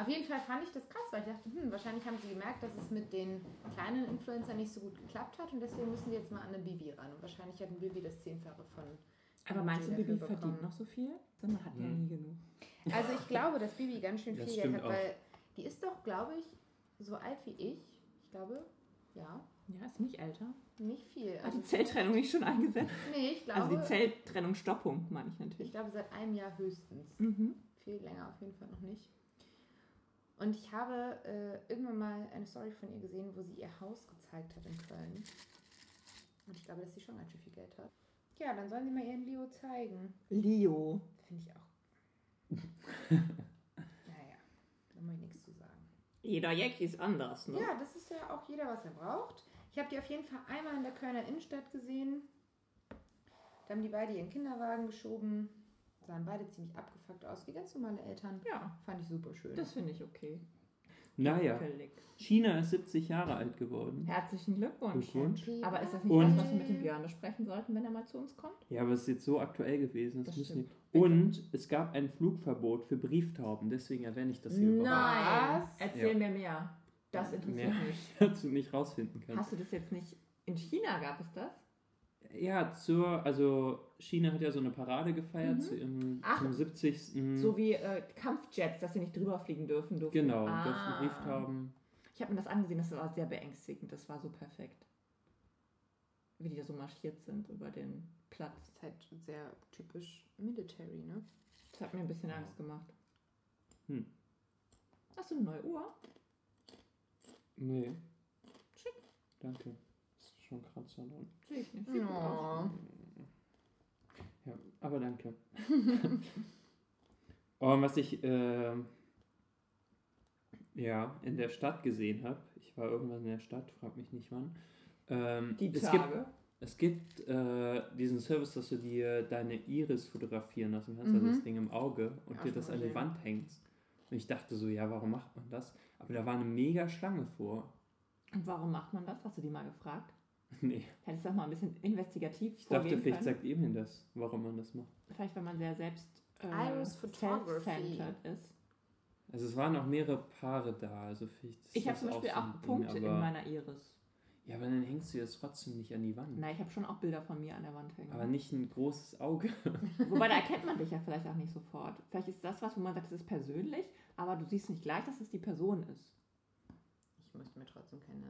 Speaker 3: Auf jeden Fall fand ich das krass, weil ich dachte, hm, wahrscheinlich haben sie gemerkt, dass es mit den kleinen Influencern nicht so gut geklappt hat und deswegen müssen die jetzt mal an eine Bibi ran. Und wahrscheinlich hat ein Bibi das Zehnfache von.
Speaker 1: Aber meinst du, Bibi verdient noch so viel? Man hat ja
Speaker 2: Hm.
Speaker 1: nie genug.
Speaker 3: Also ich glaube, dass Bibi ganz schön
Speaker 2: Das
Speaker 3: viel Geld
Speaker 2: stimmt
Speaker 3: hat,
Speaker 2: auch.
Speaker 3: weil die ist doch, glaube ich, so alt wie ich. Ich glaube, ja,
Speaker 1: Ja, ist nicht älter.
Speaker 3: nicht viel.
Speaker 1: Hat
Speaker 3: Also
Speaker 1: die Zelltrennung nicht schon eingesetzt?
Speaker 3: Nee, ich glaube,
Speaker 1: Also die Zelltrennung Stoppung, meine ich
Speaker 3: ich
Speaker 1: natürlich.
Speaker 3: glaube seit einem Jahr höchstens.
Speaker 1: Mhm.
Speaker 3: Viel länger auf jeden Fall noch nicht. Und ich habe äh, irgendwann mal eine Story von ihr gesehen, wo sie ihr Haus gezeigt hat in Köln. Und ich glaube, dass sie schon ganz schön viel Geld hat. Ja, dann sollen sie mal ihren Leo zeigen.
Speaker 1: Leo.
Speaker 3: Finde ich auch. naja, da muss ich nichts zu sagen.
Speaker 1: Jeder Jack ist anders, ne?
Speaker 3: Ja, das ist ja auch jeder, was er braucht. Ich habe die auf jeden Fall einmal in der Kölner Innenstadt gesehen. Da haben die beide ihren Kinderwagen geschoben. Sahen beide ziemlich abgefuckt aus, wie ganz normale Eltern.
Speaker 1: Ja,
Speaker 3: Fand ich super schön.
Speaker 1: das finde ich okay.
Speaker 2: naja. China ist 70 Jahre alt geworden.
Speaker 1: Herzlichen Glückwunsch.
Speaker 2: Glückwunsch.
Speaker 1: Aber ist das nicht
Speaker 2: Und-
Speaker 1: was, was wir mit dem Björn besprechen sollten, wenn er mal zu uns kommt?
Speaker 2: Ja, aber es ist jetzt so aktuell gewesen. Das
Speaker 1: Das.
Speaker 2: Und es gab ein Flugverbot für Brieftauben. Deswegen erwähne ich das hier überhaupt,
Speaker 1: Nein.
Speaker 3: Was?
Speaker 1: Erzähl
Speaker 2: Ja.
Speaker 1: mir mehr. Das interessiert
Speaker 2: Mehr.
Speaker 1: mich.
Speaker 2: dazu nicht rausfinden kann.
Speaker 1: Hast du das jetzt nicht... In China gab es das?
Speaker 2: Ja, zur, also China hat ja so eine Parade gefeiert
Speaker 1: Mhm.
Speaker 2: zu ihrem,
Speaker 1: Ach.
Speaker 2: zum 70.
Speaker 1: So wie äh, Kampfjets, dass sie nicht drüber fliegen dürfen. Durften.
Speaker 2: genau,
Speaker 1: Ah.
Speaker 2: durften Brieftauben.
Speaker 1: Ich habe mir das angesehen, das war sehr beängstigend. Das war so perfekt. Wie die da so marschiert sind über den Platz.
Speaker 3: Das ist halt sehr typisch military, ne?
Speaker 1: Das hat mir ein bisschen Angst gemacht.
Speaker 2: Hm.
Speaker 1: Hast du eine neue Uhr?
Speaker 2: Nee. Danke. Ist schon Kratzer dran.
Speaker 1: Sehe ich nicht.
Speaker 3: Ja.
Speaker 2: Ja, aber danke. Und was ich ähm, ja in der Stadt gesehen habe, ich war irgendwann in der Stadt, frag mich nicht wann. Ähm,
Speaker 1: Die
Speaker 2: es gibt,
Speaker 1: Tage.
Speaker 2: es gibt äh, diesen Service, dass du dir deine Iris fotografieren lassen kannst, also
Speaker 3: Mhm.
Speaker 2: das Ding im Auge, und
Speaker 3: Ja,
Speaker 2: dir das an die. Wand hängst. Und ich dachte so, ja, warum macht man das? Aber da war eine mega Schlange vor.
Speaker 1: Und warum macht man das? Hast du die mal gefragt?
Speaker 2: nee,
Speaker 1: Hättest du auch mal ein bisschen investigativ
Speaker 2: ich dachte, vielleicht
Speaker 1: können?
Speaker 2: sagt Ihnen das, warum man das macht.
Speaker 1: Vielleicht, wenn man sehr selbst äh,
Speaker 3: Iris Photography.
Speaker 1: self-centered ist.
Speaker 2: Also es waren auch mehrere Paare da, also vielleicht
Speaker 1: Ich habe zum Beispiel
Speaker 2: so
Speaker 1: auch
Speaker 2: ein Ding,
Speaker 1: Punkte in meiner Iris.
Speaker 2: Ja, aber dann hängst du das trotzdem nicht an die Wand.
Speaker 1: Na, ich habe schon auch Bilder von mir an der Wand hängen.
Speaker 2: Aber nicht ein großes Auge.
Speaker 1: Wobei, da erkennt man dich ja vielleicht auch nicht sofort. Vielleicht ist das was, wo man sagt, das ist persönlich, aber du siehst nicht gleich, dass es die Person ist.
Speaker 3: Ich möchte mir trotzdem keine,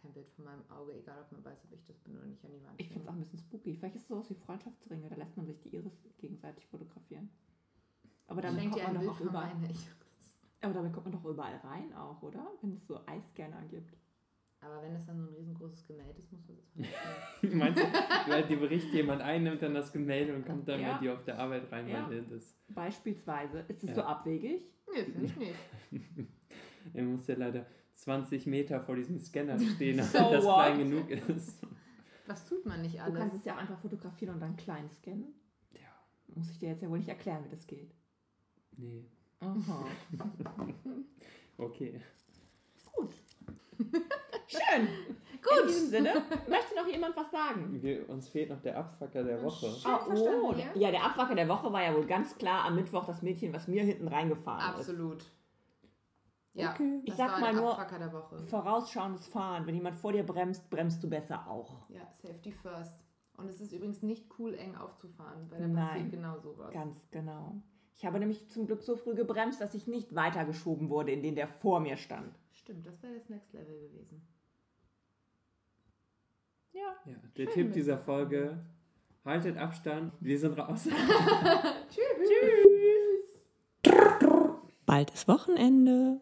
Speaker 3: kein Bild von meinem Auge, egal ob man weiß, ob ich das bin oder nicht, an die Wand
Speaker 1: Ich finde es auch ein bisschen spooky. Vielleicht ist es sowas wie Freundschaftsringe, da lässt man sich die Iris gegenseitig fotografieren. Aber damit, kommt man, doch auch überall, aber damit kommt man doch überall rein auch, oder? Wenn es so Eiscanner gibt.
Speaker 3: Aber wenn das dann so ein riesengroßes Gemälde ist, muss man das mal
Speaker 2: Meinst du, weil die Bericht jemand einnimmt dann das Gemälde und kommt dann
Speaker 1: Ja.
Speaker 2: mit dir auf der Arbeit rein,
Speaker 1: Ja.
Speaker 2: weil das.
Speaker 1: Beispielsweise. Ist es
Speaker 2: Ja.
Speaker 1: so abwegig?
Speaker 3: Nee, finde ich nicht.
Speaker 2: Er muss ja leider 20 Meter vor diesem Scanner stehen, damit
Speaker 1: So
Speaker 2: das
Speaker 1: what?
Speaker 2: klein genug ist.
Speaker 3: Was tut man nicht
Speaker 1: Du
Speaker 3: alles?
Speaker 1: kannst es ja einfach fotografieren und dann klein scannen.
Speaker 2: Ja.
Speaker 1: Muss ich dir jetzt ja wohl nicht erklären, wie das geht.
Speaker 2: Nee.
Speaker 1: Aha.
Speaker 2: Okay.
Speaker 1: Gut. Schön. In diesem Sinne, möchte noch jemand was sagen?
Speaker 2: Wir, uns fehlt noch der Abfacker der Woche.
Speaker 3: Schön
Speaker 1: Ah,
Speaker 3: verstanden,
Speaker 1: oh,
Speaker 3: ja?
Speaker 1: der Abwacker der Woche war ja wohl ganz klar am Mittwoch das Mädchen, was mir hinten reingefahren
Speaker 3: Absolut. Ja,
Speaker 2: Okay.
Speaker 1: Ich sag
Speaker 3: war
Speaker 1: mal nur-. Vorausschauendes Fahren. Wenn jemand vor dir bremst, bremst du besser auch.
Speaker 3: Ja, Safety first. Und es ist übrigens nicht cool, eng aufzufahren, weil da
Speaker 1: Nein.
Speaker 3: passiert genau sowas.
Speaker 1: Ganz genau. Ich habe nämlich zum Glück so früh gebremst, dass ich nicht weitergeschoben wurde, in den der vor mir stand.
Speaker 3: Stimmt, das wäre das Next Level gewesen.
Speaker 1: Ja.
Speaker 2: Ja, der
Speaker 3: Schön
Speaker 2: Tipp dieser. Folge: haltet Abstand, wir sind raus.
Speaker 3: Tschüss.
Speaker 1: Bald ist Wochenende.